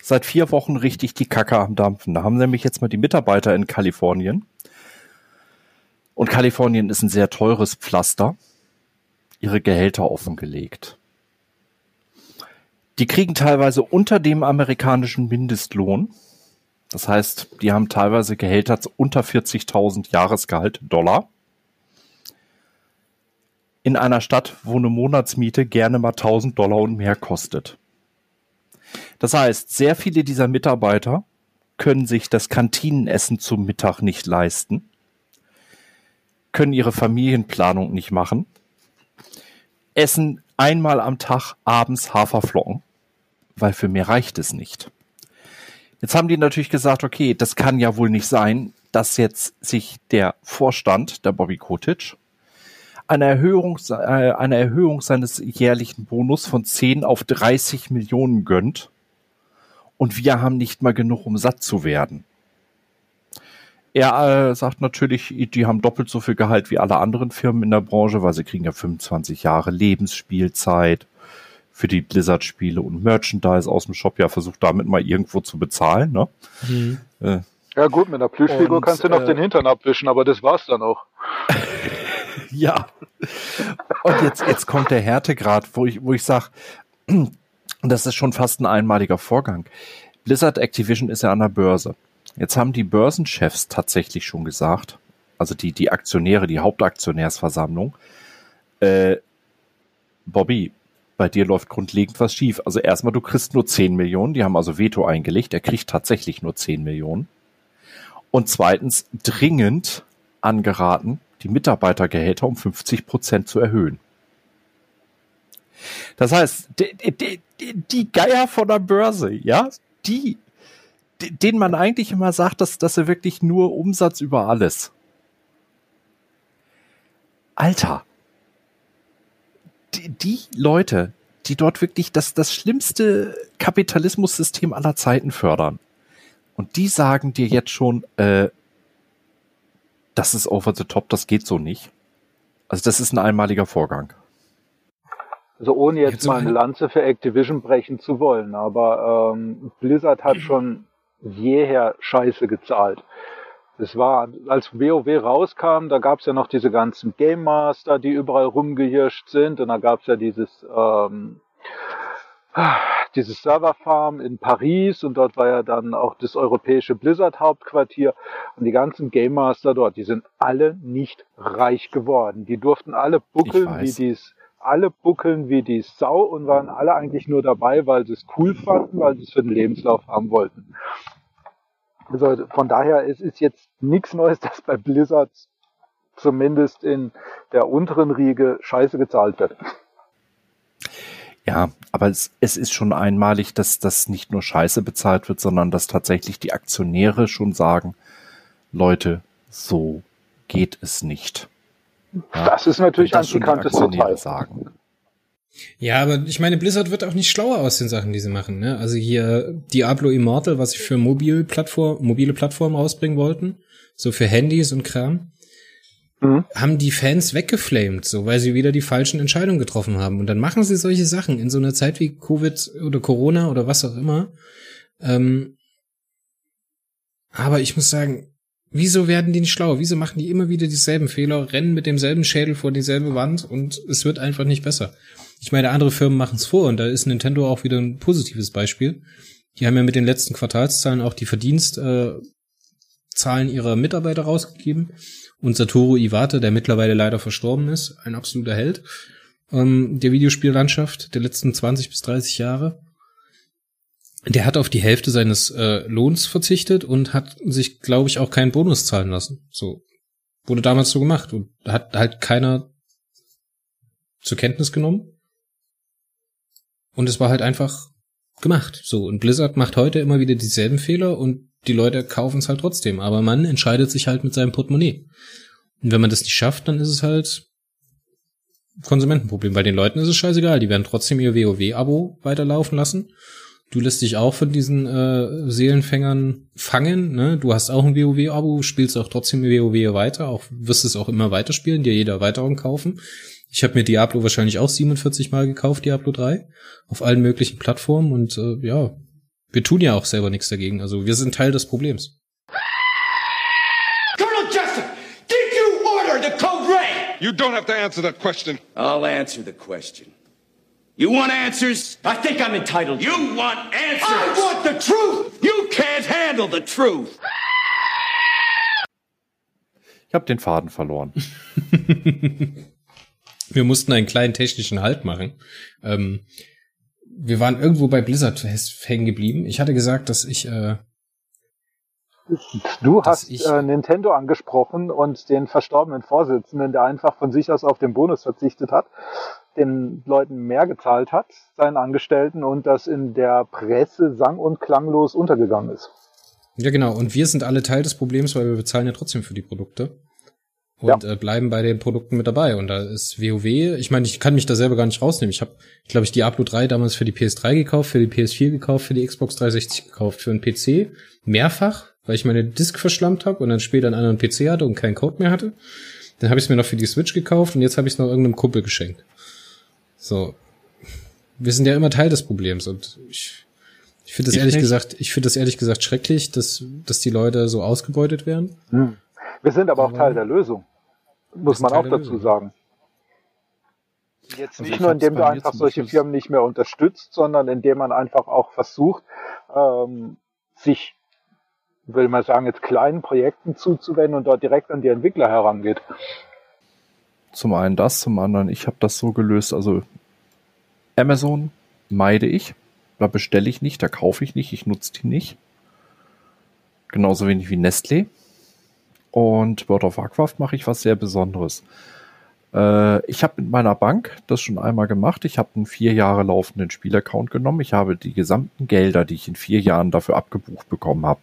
Speaker 2: seit vier Wochen richtig die Kacke am Dampfen. Da haben nämlich jetzt mal die Mitarbeiter in Kalifornien und Kalifornien ist ein sehr teures Pflaster. Ihre Gehälter offengelegt. Die kriegen teilweise unter dem amerikanischen Mindestlohn. Das heißt, die haben teilweise Gehälter unter 40.000 Jahresgehalt Dollar. In einer Stadt, wo eine Monatsmiete gerne mal 1000 Dollar und mehr kostet. Das heißt, sehr viele dieser Mitarbeiter können sich das Kantinenessen zum Mittag nicht leisten können ihre Familienplanung nicht machen, essen einmal am Tag abends Haferflocken, weil für mehr reicht es nicht. Jetzt haben die natürlich gesagt, okay, das kann ja wohl nicht sein, dass jetzt sich der Vorstand, der Bobby Kotick, eine Erhöhung, äh, eine Erhöhung seines jährlichen Bonus von 10 auf 30 Millionen gönnt. Und wir haben nicht mal genug, um satt zu werden. Er äh, sagt natürlich, die haben doppelt so viel Gehalt wie alle anderen Firmen in der Branche, weil sie kriegen ja 25 Jahre Lebensspielzeit für die Blizzard-Spiele und Merchandise aus dem Shop. Ja, versucht damit mal irgendwo zu bezahlen. Ne?
Speaker 3: Mhm. Äh, ja gut, mit einer Plüschfigur und, kannst du noch äh, den Hintern abwischen, aber das war's dann auch.
Speaker 2: ja. Und jetzt, jetzt kommt der Härtegrad, wo ich, wo ich sag, das ist schon fast ein einmaliger Vorgang. Blizzard Activision ist ja an der Börse. Jetzt haben die Börsenchefs tatsächlich schon gesagt, also die, die Aktionäre, die Hauptaktionärsversammlung, äh, Bobby, bei dir läuft grundlegend was schief. Also erstmal, du kriegst nur 10 Millionen, die haben also Veto eingelegt, er kriegt tatsächlich nur 10 Millionen. Und zweitens, dringend angeraten, die Mitarbeitergehälter um 50 Prozent zu erhöhen. Das heißt, die, die, die Geier von der Börse, ja, die, denen man eigentlich immer sagt, dass, dass er wirklich nur Umsatz über alles. Alter, die, die Leute, die dort wirklich das, das schlimmste Kapitalismussystem aller Zeiten fördern. Und die sagen dir jetzt schon, äh, das ist over the top, das geht so nicht. Also das ist ein einmaliger Vorgang.
Speaker 3: Also ohne jetzt, jetzt mal eine Lanze für Activision brechen zu wollen, aber ähm, Blizzard hat schon jeher Scheiße gezahlt. Es war, als WoW rauskam, da gab es ja noch diese ganzen Game Master, die überall rumgehirscht sind. Und da gab es ja dieses, ähm, dieses Serverfarm in Paris und dort war ja dann auch das europäische Blizzard Hauptquartier. Und die ganzen Game Master dort, die sind alle nicht reich geworden. Die durften alle buckeln, wie dies alle buckeln wie die Sau und waren alle eigentlich nur dabei, weil sie es cool fanden, weil sie es für den Lebenslauf haben wollten. Also von daher, es ist jetzt nichts Neues, dass bei Blizzard zumindest in der unteren Riege Scheiße gezahlt wird.
Speaker 2: Ja, aber es, es ist schon einmalig, dass das nicht nur Scheiße bezahlt wird, sondern dass tatsächlich die Aktionäre schon sagen, Leute, so geht es nicht.
Speaker 3: Ja, das ist natürlich ein pikantes Detail.
Speaker 2: Sagen.
Speaker 1: Ja, aber ich meine, Blizzard wird auch nicht schlauer aus den Sachen, die sie machen. Ne? Also hier Diablo Immortal, was sie für mobile Plattform, mobile Plattformen rausbringen wollten, so für Handys und Kram, mhm. haben die Fans weggeflamed, so weil sie wieder die falschen Entscheidungen getroffen haben. Und dann machen sie solche Sachen in so einer Zeit wie Covid oder Corona oder was auch immer. Ähm, aber ich muss sagen, wieso werden die nicht schlauer? Wieso machen die immer wieder dieselben Fehler, rennen mit demselben Schädel vor dieselbe Wand und es wird einfach nicht besser? Ich meine, andere Firmen machen es vor und da ist Nintendo auch wieder ein positives Beispiel. Die haben ja mit den letzten Quartalszahlen auch die Verdienstzahlen äh, ihrer Mitarbeiter rausgegeben. Und Satoru Iwata, der mittlerweile leider verstorben ist, ein absoluter Held ähm, der Videospiellandschaft der letzten 20 bis 30 Jahre, der hat auf die Hälfte seines äh, Lohns verzichtet und hat sich, glaube ich, auch keinen Bonus zahlen lassen. So wurde damals so gemacht und hat halt keiner zur Kenntnis genommen. Und es war halt einfach gemacht. So, und Blizzard macht heute immer wieder dieselben Fehler und die Leute kaufen es halt trotzdem. Aber man entscheidet sich halt mit seinem Portemonnaie. Und wenn man das nicht schafft, dann ist es halt Konsumentenproblem. Bei den Leuten ist es scheißegal. Die werden trotzdem ihr WoW-Abo weiterlaufen lassen. Du lässt dich auch von diesen äh, Seelenfängern fangen. Ne? Du hast auch ein WoW-Abo, spielst auch trotzdem WoW weiter, auch wirst es auch immer weiterspielen, dir jeder Erweiterung kaufen. Ich habe mir Diablo wahrscheinlich auch 47 Mal gekauft, Diablo 3, auf allen möglichen Plattformen und äh, ja, wir tun ja auch selber nichts dagegen. Also wir sind Teil des Problems. Colonel Jessup, did you order the code red? You don't have to answer that question. I'll answer the question. You want answers? I think I'm entitled. You want answers? I want the truth. You can't handle the truth.
Speaker 2: Ich habe den Faden verloren.
Speaker 1: Wir mussten einen kleinen technischen Halt machen. Ähm, wir waren irgendwo bei Blizzard hängen geblieben. Ich hatte gesagt, dass ich. Äh,
Speaker 3: du hast ich, äh, Nintendo angesprochen und den verstorbenen Vorsitzenden, der einfach von sich aus auf den Bonus verzichtet hat, den Leuten mehr gezahlt hat, seinen Angestellten, und das in der Presse sang- und klanglos untergegangen ist.
Speaker 1: Ja, genau. Und wir sind alle Teil des Problems, weil wir bezahlen ja trotzdem für die Produkte und ja. äh, bleiben bei den Produkten mit dabei. Und da ist WoW, ich meine, ich kann mich da selber gar nicht rausnehmen. Ich habe, ich glaube, ich Diablo 3 damals für die PS3 gekauft, für die PS4 gekauft, für die Xbox 360 gekauft, für einen PC mehrfach, weil ich meine Disk verschlammt habe und dann später einen anderen PC hatte und keinen Code mehr hatte. Dann habe ich es mir noch für die Switch gekauft und jetzt habe ich es noch irgendeinem Kumpel geschenkt. So. Wir sind ja immer Teil des Problems und ich, ich finde das ich ehrlich nicht. gesagt, ich finde das ehrlich gesagt schrecklich, dass, dass die Leute so ausgebeutet werden. Hm.
Speaker 3: Wir sind aber, aber auch Teil der Lösung muss man auch dazu sagen. Jetzt also nicht nur, indem du einfach solche Firmen nicht mehr unterstützt, sondern indem man einfach auch versucht, ähm, sich, will man sagen, jetzt kleinen Projekten zuzuwenden und dort direkt an die Entwickler herangeht.
Speaker 2: Zum einen das, zum anderen, ich habe das so gelöst, also Amazon meide ich, da bestelle ich nicht, da kaufe ich nicht, ich nutze die nicht. Genauso wenig wie Nestlé. Und World of Warcraft mache ich was sehr Besonderes. Äh, ich habe mit meiner Bank das schon einmal gemacht. Ich habe einen vier Jahre laufenden Spielaccount genommen. Ich habe die gesamten Gelder, die ich in vier Jahren dafür abgebucht bekommen habe.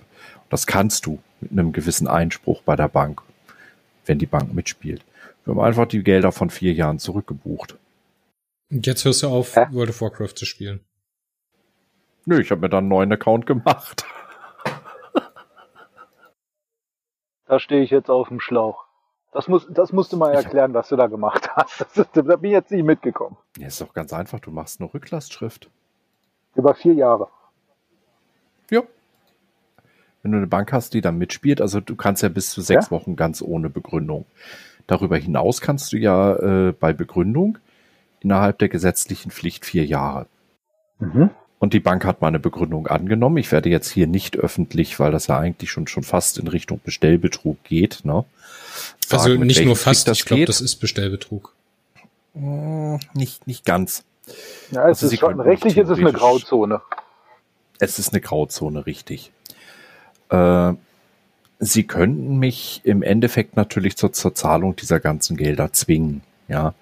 Speaker 2: Das kannst du mit einem gewissen Einspruch bei der Bank, wenn die Bank mitspielt. Wir haben einfach die Gelder von vier Jahren zurückgebucht.
Speaker 1: Und jetzt hörst du auf, Hä? World of Warcraft zu spielen.
Speaker 2: Nö, ich habe mir dann einen neuen Account gemacht.
Speaker 3: Da stehe ich jetzt auf dem Schlauch. Das, muss, das musst du mal erklären, was du da gemacht hast. Das, da bin ich jetzt nicht mitgekommen.
Speaker 2: Ja, ist doch ganz einfach. Du machst eine Rücklastschrift.
Speaker 3: Über vier Jahre.
Speaker 2: Ja. Wenn du eine Bank hast, die dann mitspielt, also du kannst ja bis zu sechs ja? Wochen ganz ohne Begründung. Darüber hinaus kannst du ja äh, bei Begründung innerhalb der gesetzlichen Pflicht vier Jahre. Mhm. Und die Bank hat meine Begründung angenommen. Ich werde jetzt hier nicht öffentlich, weil das ja eigentlich schon, schon fast in Richtung Bestellbetrug geht. Ne?
Speaker 1: Sagen, also nicht nur fast, ich glaube, das ist Bestellbetrug.
Speaker 2: Hm, nicht, nicht ganz.
Speaker 3: Ja, es also ist schon, rechtlich ist es eine Grauzone.
Speaker 2: Es ist eine Grauzone, richtig. Äh, Sie könnten mich im Endeffekt natürlich zur, zur Zahlung dieser ganzen Gelder zwingen. Ja,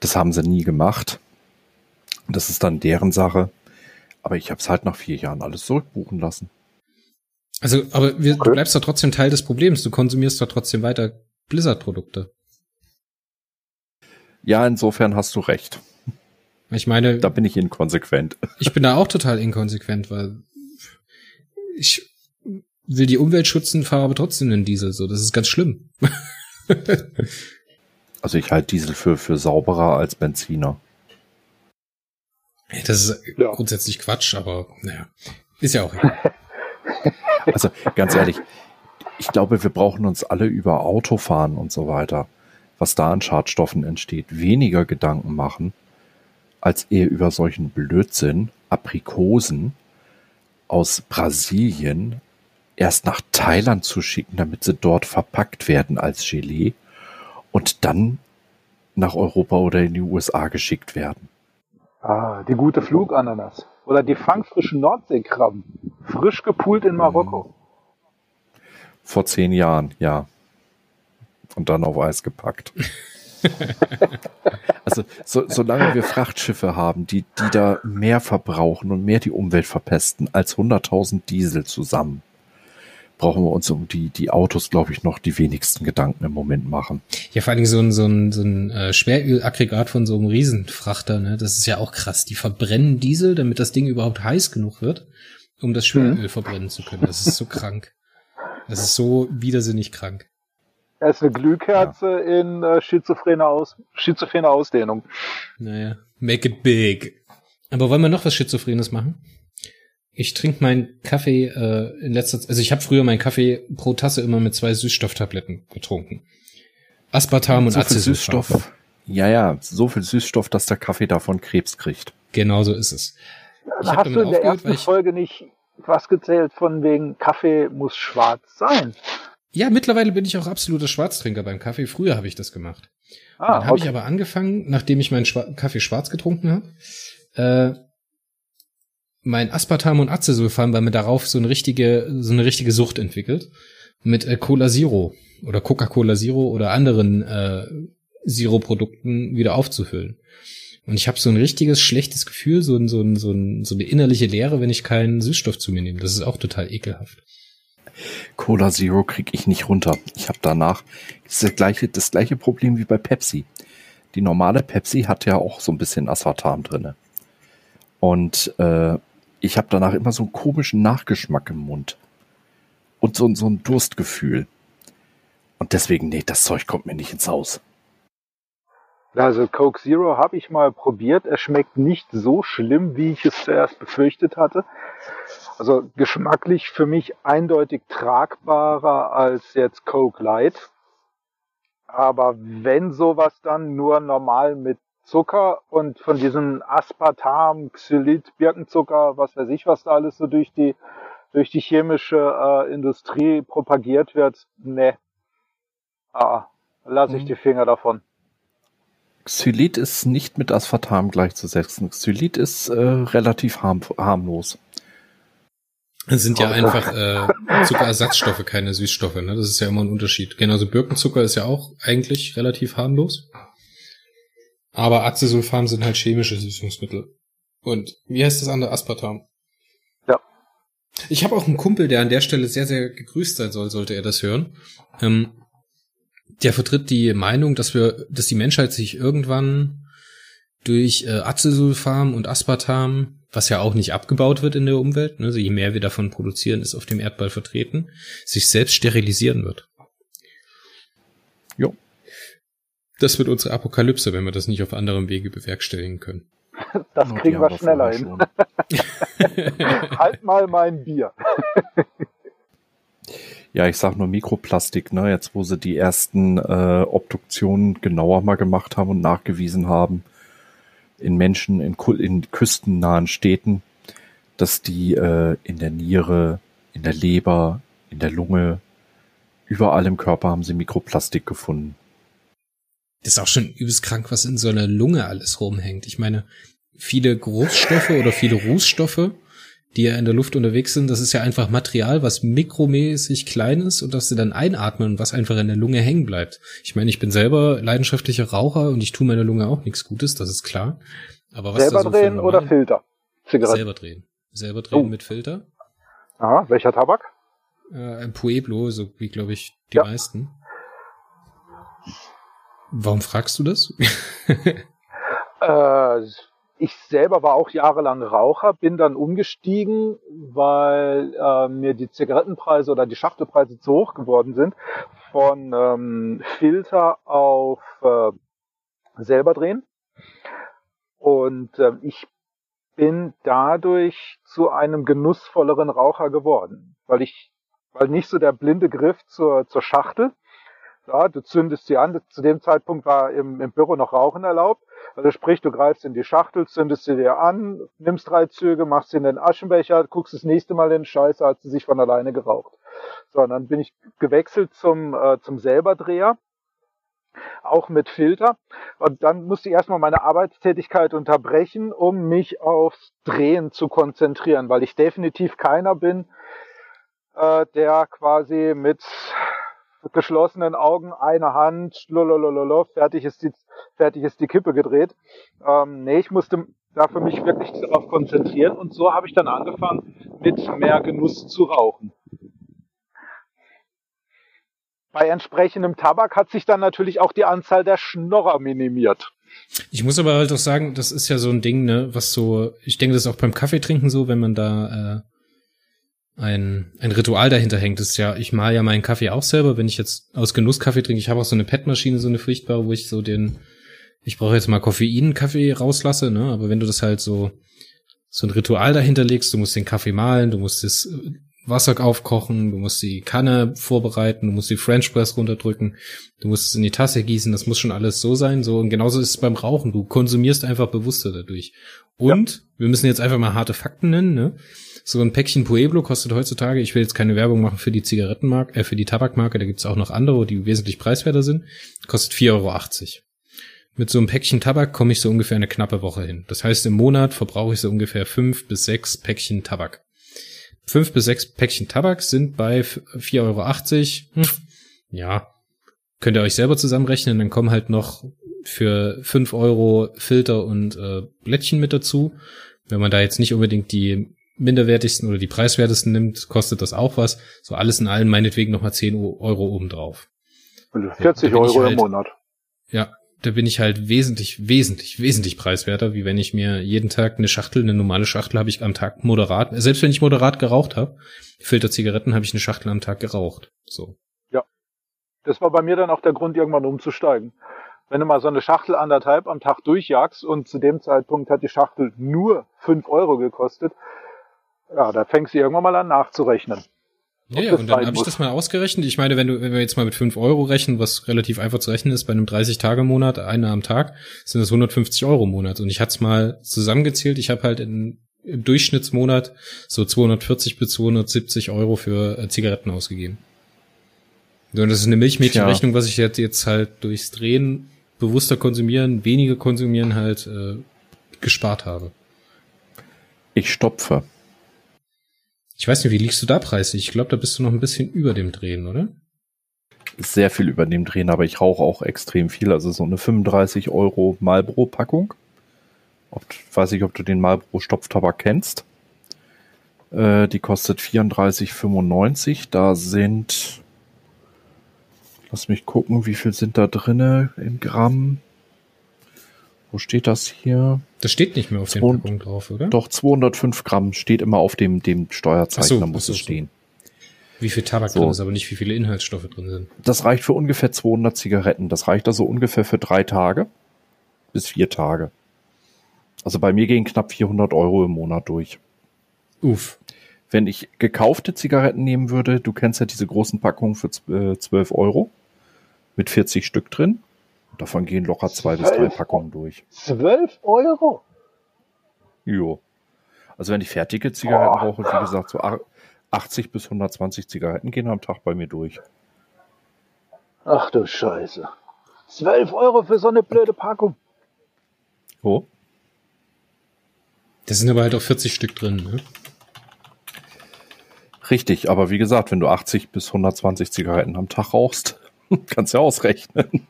Speaker 2: das haben sie nie gemacht. Das ist dann deren Sache. Aber ich habe es halt nach vier Jahren alles zurückbuchen lassen.
Speaker 1: Also, aber wir, okay. du bleibst doch trotzdem Teil des Problems. Du konsumierst doch trotzdem weiter Blizzard-Produkte.
Speaker 2: Ja, insofern hast du recht.
Speaker 1: Ich meine.
Speaker 2: Da bin ich inkonsequent.
Speaker 1: Ich bin da auch total inkonsequent, weil ich will die Umwelt schützen, fahre aber trotzdem einen Diesel. So, das ist ganz schlimm.
Speaker 2: also ich halte Diesel für, für sauberer als Benziner.
Speaker 1: Das ist ja. grundsätzlich Quatsch, aber naja, ist ja auch egal.
Speaker 2: Also ganz ehrlich, ich glaube, wir brauchen uns alle über Autofahren und so weiter, was da an Schadstoffen entsteht, weniger Gedanken machen, als eher über solchen Blödsinn, Aprikosen aus Brasilien erst nach Thailand zu schicken, damit sie dort verpackt werden als Gelee und dann nach Europa oder in die USA geschickt werden.
Speaker 3: Ah, die gute Flugananas. Oder die fangfrischen Nordseekrabben. Frisch gepult in Marokko.
Speaker 2: Vor zehn Jahren, ja. Und dann auf Eis gepackt. also so, solange wir Frachtschiffe haben, die, die da mehr verbrauchen und mehr die Umwelt verpesten als 100.000 Diesel zusammen, brauchen wir uns um die, die Autos, glaube ich, noch die wenigsten Gedanken im Moment machen.
Speaker 1: Ja, vor allen Dingen so ein, so ein, so ein äh, Schwerölaggregat von so einem Riesenfrachter, ne? Das ist ja auch krass. Die verbrennen Diesel, damit das Ding überhaupt heiß genug wird, um das Schweröl mhm. verbrennen zu können. Das ist so krank. Das ist so widersinnig krank.
Speaker 3: Er ist eine Glühkerze ja. in äh, schizophrene, Aus schizophrene Ausdehnung.
Speaker 1: Naja, make it big. Aber wollen wir noch was Schizophrenes machen? Ich trinke meinen Kaffee äh, in letzter Zeit, also ich habe früher meinen Kaffee pro Tasse immer mit zwei Süßstofftabletten getrunken. Aspartam und so
Speaker 2: Süßstoff. Ja, ja, so viel Süßstoff, dass der Kaffee davon Krebs kriegt.
Speaker 1: Genau so ist es.
Speaker 3: Ich Hast du in der ersten Folge nicht was gezählt von wegen Kaffee muss schwarz sein?
Speaker 1: Ja, mittlerweile bin ich auch absoluter Schwarztrinker beim Kaffee. Früher habe ich das gemacht. Ah, dann habe okay. ich aber angefangen, nachdem ich meinen Schwa Kaffee schwarz getrunken habe, äh, mein Aspartam und Acesulfam, weil mir darauf so eine richtige, so eine richtige Sucht entwickelt. Mit äh, Cola Zero oder Coca-Cola Zero oder anderen äh, Zero-Produkten wieder aufzufüllen. Und ich habe so ein richtiges schlechtes Gefühl, so, ein, so, ein, so, ein, so eine innerliche Leere, wenn ich keinen Süßstoff zu mir nehme. Das ist auch total ekelhaft.
Speaker 2: Cola Zero krieg ich nicht runter. Ich habe danach das gleiche, das gleiche Problem wie bei Pepsi. Die normale Pepsi hat ja auch so ein bisschen Aspartam drinne. Und äh, ich habe danach immer so einen komischen Nachgeschmack im Mund. Und so, so ein Durstgefühl. Und deswegen, nee, das Zeug kommt mir nicht ins Haus.
Speaker 3: Also Coke Zero habe ich mal probiert. Er schmeckt nicht so schlimm, wie ich es zuerst befürchtet hatte. Also geschmacklich für mich eindeutig tragbarer als jetzt Coke Light. Aber wenn sowas dann nur normal mit Zucker und von diesem Aspartam, Xylit, Birkenzucker, was weiß ich, was da alles so durch die durch die chemische äh, Industrie propagiert wird, ne. Ah, lasse ich mhm. die Finger davon.
Speaker 2: Xylit ist nicht mit Aspartam gleichzusetzen. Xylit ist äh, relativ harm harmlos.
Speaker 1: Es sind ja einfach äh, Zuckerersatzstoffe, keine Süßstoffe. Ne? Das ist ja immer ein Unterschied. Genauso Birkenzucker ist ja auch eigentlich relativ harmlos. Aber Acesulfam sind halt chemische Süßungsmittel. Und wie heißt das andere? Aspartam.
Speaker 3: Ja.
Speaker 1: Ich habe auch einen Kumpel, der an der Stelle sehr, sehr gegrüßt sein soll, sollte er das hören. Ähm, der vertritt die Meinung, dass wir, dass die Menschheit sich irgendwann durch äh, Acesulfam und Aspartam, was ja auch nicht abgebaut wird in der Umwelt, ne, also je mehr wir davon produzieren, ist auf dem Erdball vertreten, sich selbst sterilisieren wird. Jo. Das wird unsere Apokalypse, wenn wir das nicht auf anderem Wege bewerkstelligen können.
Speaker 3: Das kriegen wir schneller hin. halt mal mein Bier.
Speaker 2: Ja, ich sag nur Mikroplastik, ne? Jetzt, wo sie die ersten äh, Obduktionen genauer mal gemacht haben und nachgewiesen haben in Menschen in, in küstennahen Städten, dass die äh, in der Niere, in der Leber, in der Lunge, überall im Körper haben sie Mikroplastik gefunden.
Speaker 1: Ist auch schon übelst krank, was in so einer Lunge alles rumhängt. Ich meine, viele Geruchsstoffe oder viele Rußstoffe die ja in der Luft unterwegs sind, das ist ja einfach Material, was mikromäßig klein ist und das sie dann einatmen und was einfach in der Lunge hängen bleibt. Ich meine, ich bin selber leidenschaftlicher Raucher und ich tue meiner Lunge auch nichts Gutes, das ist klar. Aber was
Speaker 3: selber so drehen oder Filter?
Speaker 1: Zigaretten? Selber drehen. Selber drehen oh. mit Filter.
Speaker 3: Aha, welcher Tabak?
Speaker 1: Äh, ein Pueblo, so wie glaube ich die ja. meisten. Warum fragst du das?
Speaker 3: äh, ich selber war auch jahrelang Raucher, bin dann umgestiegen, weil äh, mir die Zigarettenpreise oder die Schachtelpreise zu hoch geworden sind, von ähm, Filter auf äh, selber drehen. Und äh, ich bin dadurch zu einem genussvolleren Raucher geworden, weil ich, weil nicht so der blinde Griff zur, zur Schachtel. Ja, du zündest sie an. Zu dem Zeitpunkt war im, im Büro noch Rauchen erlaubt. Also sprich, du greifst in die Schachtel, zündest sie dir an, nimmst drei Züge, machst sie in den Aschenbecher, guckst das nächste Mal in den Scheiße, hat sie sich von alleine geraucht. So, und dann bin ich gewechselt zum, äh, zum Selberdreher auch mit Filter. Und dann musste ich erstmal meine Arbeitstätigkeit unterbrechen, um mich aufs Drehen zu konzentrieren, weil ich definitiv keiner bin, äh, der quasi mit geschlossenen Augen, eine Hand, lololololo, fertig ist die, fertig ist die Kippe gedreht. Ähm, nee, ich musste da für mich wirklich darauf konzentrieren und so habe ich dann angefangen, mit mehr Genuss zu rauchen. Bei entsprechendem Tabak hat sich dann natürlich auch die Anzahl der Schnorrer minimiert.
Speaker 1: Ich muss aber halt auch sagen, das ist ja so ein Ding, ne, was so, ich denke, das ist auch beim Kaffeetrinken so, wenn man da äh, ein, ein Ritual dahinter hängt. Das ist ja, ich mal ja meinen Kaffee auch selber, wenn ich jetzt aus Genuss Kaffee trinke. Ich habe auch so eine PET-Maschine, so eine furchtbare, wo ich so den, ich brauche jetzt mal Koffein-Kaffee rauslasse, ne? Aber wenn du das halt so, so ein Ritual dahinter legst, du musst den Kaffee mahlen, du musst das Wasser aufkochen, du musst die Kanne vorbereiten, du musst die French Press runterdrücken, du musst es in die Tasse gießen, das muss schon alles so sein, so. Und genauso ist es beim Rauchen. Du konsumierst einfach bewusster dadurch. Und ja. wir müssen jetzt einfach mal harte Fakten nennen, ne? So ein Päckchen Pueblo kostet heutzutage, ich will jetzt keine Werbung machen für die Zigarettenmarke, äh, für die Tabakmarke, da gibt's auch noch andere, die wesentlich preiswerter sind, kostet 4,80 Euro. Mit so einem Päckchen Tabak komme ich so ungefähr eine knappe Woche hin. Das heißt, im Monat verbrauche ich so ungefähr fünf bis sechs Päckchen Tabak. Fünf bis sechs Päckchen Tabak sind bei 4,80 Euro. Hm, ja, könnt ihr euch selber zusammenrechnen, dann kommen halt noch für fünf Euro Filter und äh, Blättchen mit dazu. Wenn man da jetzt nicht unbedingt die minderwertigsten oder die preiswertesten nimmt, kostet das auch was. So alles in allem meinetwegen nochmal 10 Euro obendrauf.
Speaker 3: 40 Euro halt, im Monat.
Speaker 1: Ja, da bin ich halt wesentlich, wesentlich, wesentlich preiswerter, wie wenn ich mir jeden Tag eine Schachtel, eine normale Schachtel habe ich am Tag moderat, selbst wenn ich moderat geraucht habe, Filterzigaretten habe ich eine Schachtel am Tag geraucht. So.
Speaker 3: Ja. Das war bei mir dann auch der Grund, irgendwann umzusteigen. Wenn du mal so eine Schachtel anderthalb am Tag durchjagst und zu dem Zeitpunkt hat die Schachtel nur fünf Euro gekostet, ja, da fängst du irgendwann mal an nachzurechnen.
Speaker 1: Ja, ja, und dann habe ich das mal ausgerechnet. Ich meine, wenn du, wenn wir jetzt mal mit fünf Euro rechnen, was relativ einfach zu rechnen ist, bei einem 30-Tage-Monat, einer am Tag, sind das 150 Euro im Monat. Und ich hatte es mal zusammengezählt. Ich habe halt in, im Durchschnittsmonat so 240 bis 270 Euro für äh, Zigaretten ausgegeben. Und das ist eine Milchmädchenrechnung, was ich jetzt, jetzt halt durchs Drehen, bewusster konsumieren, weniger konsumieren halt äh, gespart habe.
Speaker 2: Ich stopfe.
Speaker 1: Ich weiß nicht, wie liegst du da preislich? Ich glaube, da bist du noch ein bisschen über dem Drehen, oder?
Speaker 2: Sehr viel über dem Drehen, aber ich rauche auch extrem viel. Also so eine 35 Euro Marlboro-Packung. Weiß ich, ob du den Marlboro Stopftabak kennst. Äh, die kostet 34,95. Da sind, lass mich gucken, wie viel sind da drinne in Gramm? Wo steht das hier?
Speaker 1: Das steht nicht mehr auf den Packungen drauf, oder?
Speaker 2: Doch, 205 Gramm steht immer auf dem, dem Steuerzeichen, so, da muss es so. stehen.
Speaker 1: Wie viel Tabak so. drin ist, aber nicht wie viele Inhaltsstoffe drin sind.
Speaker 2: Das reicht für ungefähr 200 Zigaretten. Das reicht also ungefähr für drei Tage bis vier Tage. Also bei mir gehen knapp 400 Euro im Monat durch.
Speaker 1: Uff.
Speaker 2: Wenn ich gekaufte Zigaretten nehmen würde, du kennst ja diese großen Packungen für 12 Euro mit 40 Stück drin. Davon gehen locker zwei bis drei Packungen durch.
Speaker 3: Zwölf Euro?
Speaker 2: Jo. Also wenn ich fertige Zigaretten oh. rauche, wie gesagt, so 80 bis 120 Zigaretten gehen am Tag bei mir durch.
Speaker 3: Ach du Scheiße. Zwölf Euro für so eine blöde Packung.
Speaker 2: Wo?
Speaker 1: Das sind aber halt auch 40 Stück drin, ne?
Speaker 2: Richtig, aber wie gesagt, wenn du 80 bis 120 Zigaretten am Tag rauchst, kannst du ja ausrechnen.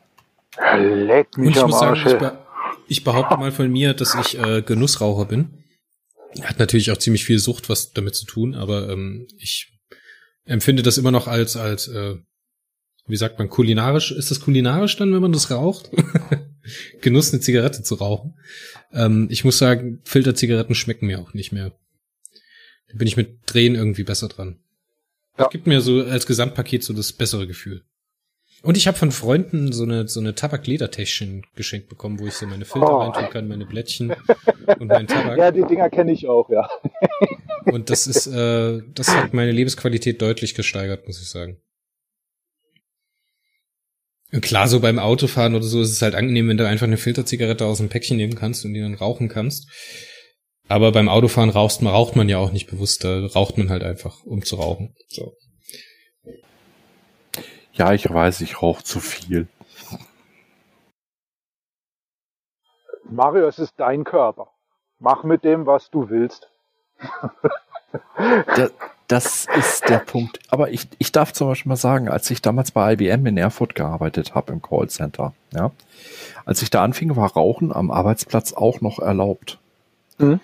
Speaker 3: Leck mich
Speaker 1: Und ich muss sagen, ich, be ich, behaupte mal von mir, dass ich äh, Genussraucher bin. Hat natürlich auch ziemlich viel Sucht was damit zu tun, aber ähm, ich empfinde das immer noch als, als äh, wie sagt man, kulinarisch. Ist das kulinarisch dann, wenn man das raucht? Genuss, eine Zigarette zu rauchen. Ähm, ich muss sagen, Filterzigaretten schmecken mir auch nicht mehr. Da bin ich mit Drehen irgendwie besser dran. Ja. Das gibt mir so als Gesamtpaket so das bessere Gefühl. Und ich habe von Freunden so eine so eine Tabakledertäschchen geschenkt bekommen, wo ich so meine Filter oh. reintun kann, meine Blättchen und meinen Tabak.
Speaker 3: Ja, die Dinger kenne ich auch, ja.
Speaker 1: und das ist äh, das hat meine Lebensqualität deutlich gesteigert, muss ich sagen. Und klar, so beim Autofahren oder so ist es halt angenehm, wenn du einfach eine Filterzigarette aus dem Päckchen nehmen kannst und die dann rauchen kannst. Aber beim Autofahren raucht man, raucht man ja auch nicht bewusst, da raucht man halt einfach, um zu rauchen. So.
Speaker 2: Ja, ich weiß, ich rauche zu viel.
Speaker 3: Mario, es ist dein Körper. Mach mit dem, was du willst.
Speaker 2: das, das ist der Punkt. Aber ich, ich darf zum Beispiel mal sagen, als ich damals bei IBM in Erfurt gearbeitet habe im Callcenter, ja, als ich da anfing, war Rauchen am Arbeitsplatz auch noch erlaubt. Mhm.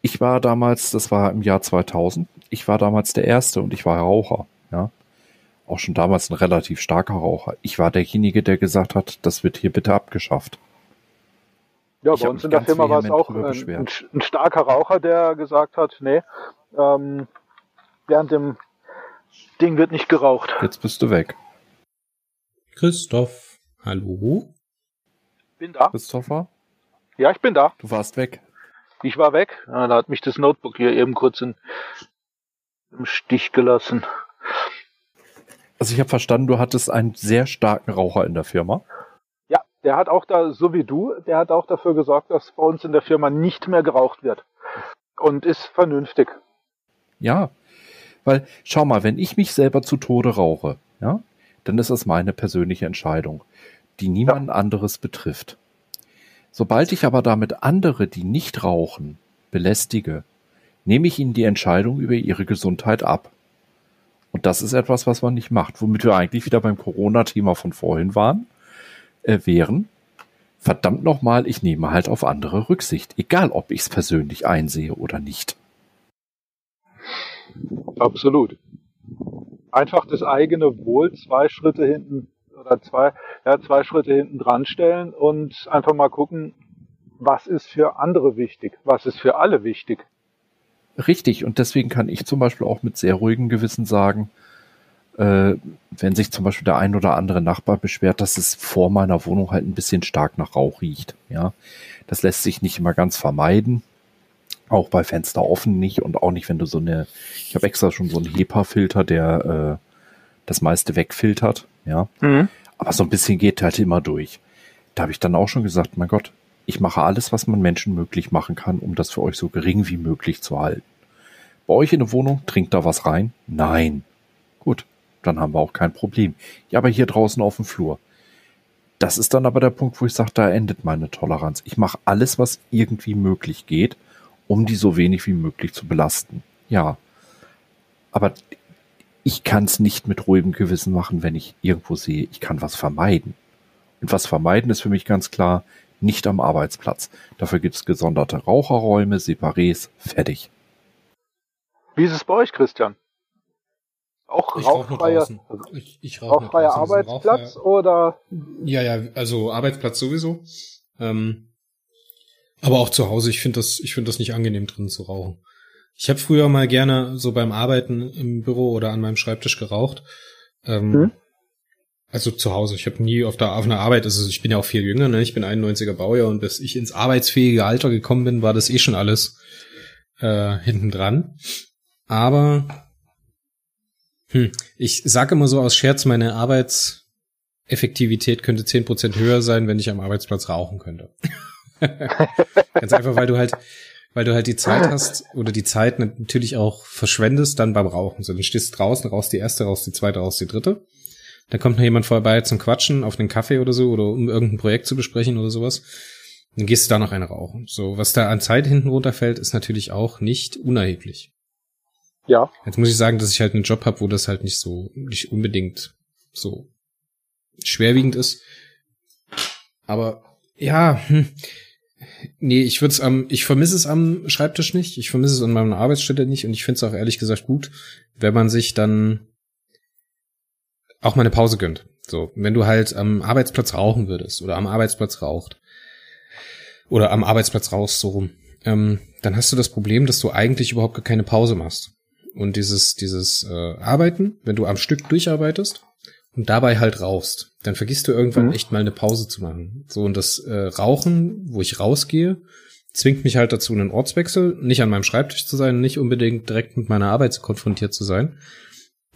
Speaker 2: Ich war damals, das war im Jahr 2000, ich war damals der Erste und ich war Raucher, ja auch schon damals ein relativ starker Raucher. Ich war derjenige, der gesagt hat, das wird hier bitte abgeschafft.
Speaker 3: Ja, ich bei uns in der Firma war es auch ein, ein, ein, starker Raucher, der gesagt hat, nee, ähm, während dem Ding wird nicht geraucht.
Speaker 2: Jetzt bist du weg.
Speaker 1: Christoph, hallo?
Speaker 3: Bin da.
Speaker 2: Christopher?
Speaker 3: Ja, ich bin da.
Speaker 2: Du warst weg.
Speaker 3: Ich war weg. Ja, da hat mich das Notebook hier eben kurz in, im Stich gelassen.
Speaker 2: Also ich habe verstanden, du hattest einen sehr starken Raucher in der Firma.
Speaker 3: Ja, der hat auch da, so wie du, der hat auch dafür gesorgt, dass bei uns in der Firma nicht mehr geraucht wird. Und ist vernünftig.
Speaker 2: Ja, weil schau mal, wenn ich mich selber zu Tode rauche, ja, dann ist das meine persönliche Entscheidung, die niemand ja. anderes betrifft. Sobald ich aber damit andere, die nicht rauchen, belästige, nehme ich ihnen die Entscheidung über ihre Gesundheit ab. Und das ist etwas, was man nicht macht, womit wir eigentlich wieder beim Corona-Thema von vorhin waren, äh, wären. Verdammt nochmal, ich nehme halt auf andere Rücksicht, egal ob ich es persönlich einsehe oder nicht.
Speaker 3: Absolut. Einfach das eigene Wohl zwei Schritte hinten oder zwei, ja, zwei Schritte hinten dran stellen und einfach mal gucken, was ist für andere wichtig, was ist für alle wichtig.
Speaker 2: Richtig, und deswegen kann ich zum Beispiel auch mit sehr ruhigem Gewissen sagen, äh, wenn sich zum Beispiel der ein oder andere Nachbar beschwert, dass es vor meiner Wohnung halt ein bisschen stark nach Rauch riecht. Ja, das lässt sich nicht immer ganz vermeiden. Auch bei Fenster offen nicht und auch nicht, wenn du so eine, ich habe extra schon so einen HEPA-Filter, der äh, das meiste wegfiltert, ja. Mhm. Aber so ein bisschen geht halt immer durch. Da habe ich dann auch schon gesagt, mein Gott, ich mache alles, was man Menschen möglich machen kann, um das für euch so gering wie möglich zu halten. Bei euch in der Wohnung, trinkt da was rein? Nein. Gut, dann haben wir auch kein Problem. Ja, aber hier draußen auf dem Flur. Das ist dann aber der Punkt, wo ich sage, da endet meine Toleranz. Ich mache alles, was irgendwie möglich geht, um die so wenig wie möglich zu belasten. Ja. Aber ich kann es nicht mit ruhigem Gewissen machen, wenn ich irgendwo sehe, ich kann was vermeiden. Und was vermeiden ist für mich ganz klar, nicht am Arbeitsplatz. Dafür gibt es gesonderte Raucherräume, Separés, fertig.
Speaker 3: Wie ist es bei euch, Christian? Auch ich rauchfreier, also ich, ich rauch rauchfreier Arbeitsplatz rauchfreier, oder?
Speaker 1: Ja, ja, also Arbeitsplatz sowieso. Ähm, aber auch zu Hause, ich finde das, ich finde das nicht angenehm drin zu rauchen. Ich habe früher mal gerne so beim Arbeiten im Büro oder an meinem Schreibtisch geraucht. Ähm, hm? Also zu Hause. Ich habe nie auf der auf einer Arbeit, also ich bin ja auch viel jünger, ne? Ich bin 91er Baujahr und bis ich ins arbeitsfähige Alter gekommen bin, war das eh schon alles äh, hinten dran. Aber hm, ich sage immer so aus Scherz, meine Arbeitseffektivität könnte zehn Prozent höher sein, wenn ich am Arbeitsplatz rauchen könnte. Ganz einfach, weil du halt, weil du halt die Zeit hast oder die Zeit natürlich auch verschwendest dann beim Rauchen. So, dann stehst du draußen, raus die erste, raus die zweite, raus die dritte. Dann kommt noch jemand vorbei zum Quatschen auf den Kaffee oder so oder um irgendein Projekt zu besprechen oder sowas. Dann gehst du da noch eine rauchen. So, was da an Zeit hinten runterfällt, ist natürlich auch nicht unerheblich.
Speaker 3: Ja.
Speaker 1: Jetzt muss ich sagen, dass ich halt einen Job habe, wo das halt nicht so, nicht unbedingt so schwerwiegend ist. Aber ja, hm, nee, ich würde es am, ich vermisse es am Schreibtisch nicht, ich vermisse es an meiner Arbeitsstelle nicht und ich finde es auch ehrlich gesagt gut, wenn man sich dann auch mal eine Pause gönnt. So, wenn du halt am Arbeitsplatz rauchen würdest oder am Arbeitsplatz raucht oder am Arbeitsplatz rauchst so rum, ähm, dann hast du das Problem, dass du eigentlich überhaupt gar keine Pause machst und dieses, dieses äh, Arbeiten, wenn du am Stück durcharbeitest und dabei halt rauchst, dann vergisst du irgendwann mhm. echt mal eine Pause zu machen. So, und das äh, Rauchen, wo ich rausgehe, zwingt mich halt dazu, einen Ortswechsel, nicht an meinem Schreibtisch zu sein, nicht unbedingt direkt mit meiner Arbeit konfrontiert zu sein.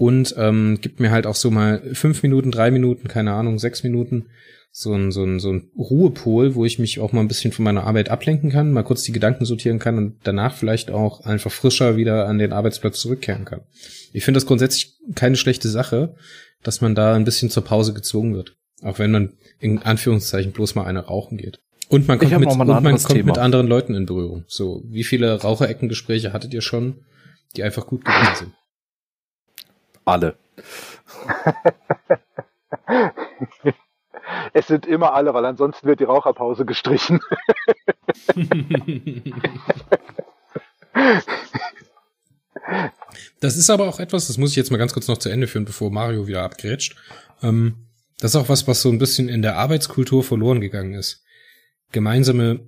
Speaker 1: Und ähm, gibt mir halt auch so mal fünf Minuten, drei Minuten, keine Ahnung, sechs Minuten, so ein, so ein, so ein Ruhepol, wo ich mich auch mal ein bisschen von meiner Arbeit ablenken kann, mal kurz die Gedanken sortieren kann und danach vielleicht auch einfach frischer wieder an den Arbeitsplatz zurückkehren kann. Ich finde das grundsätzlich keine schlechte Sache, dass man da ein bisschen zur Pause gezwungen wird. Auch wenn man in Anführungszeichen bloß mal eine rauchen geht. Und man kommt, mit, und man kommt mit anderen Leuten in Berührung. So, wie viele Rauchereckengespräche hattet ihr schon, die einfach gut gewesen sind?
Speaker 2: Alle.
Speaker 3: Es sind immer alle, weil ansonsten wird die Raucherpause gestrichen.
Speaker 1: Das ist aber auch etwas, das muss ich jetzt mal ganz kurz noch zu Ende führen, bevor Mario wieder abgrätscht. Ähm, das ist auch was, was so ein bisschen in der Arbeitskultur verloren gegangen ist. Gemeinsame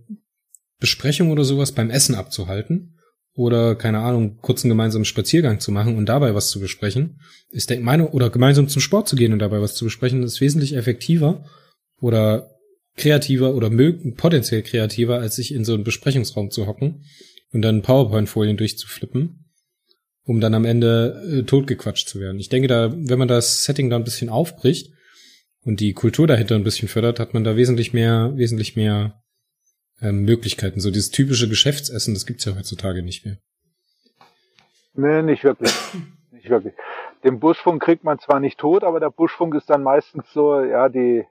Speaker 1: Besprechung oder sowas beim Essen abzuhalten oder keine Ahnung, kurzen gemeinsamen Spaziergang zu machen und dabei was zu besprechen, ist der Meinung, oder gemeinsam zum Sport zu gehen und dabei was zu besprechen, ist wesentlich effektiver oder kreativer oder potenziell kreativer, als sich in so einen Besprechungsraum zu hocken und dann PowerPoint-Folien durchzuflippen, um dann am Ende äh, totgequatscht zu werden. Ich denke, da, wenn man das Setting da ein bisschen aufbricht und die Kultur dahinter ein bisschen fördert, hat man da wesentlich mehr, wesentlich mehr ähm, Möglichkeiten. So dieses typische Geschäftsessen, das gibt's ja heutzutage nicht mehr.
Speaker 3: Nee, nicht wirklich. nicht wirklich. Den Buschfunk kriegt man zwar nicht tot, aber der Buschfunk ist dann meistens so, ja, die,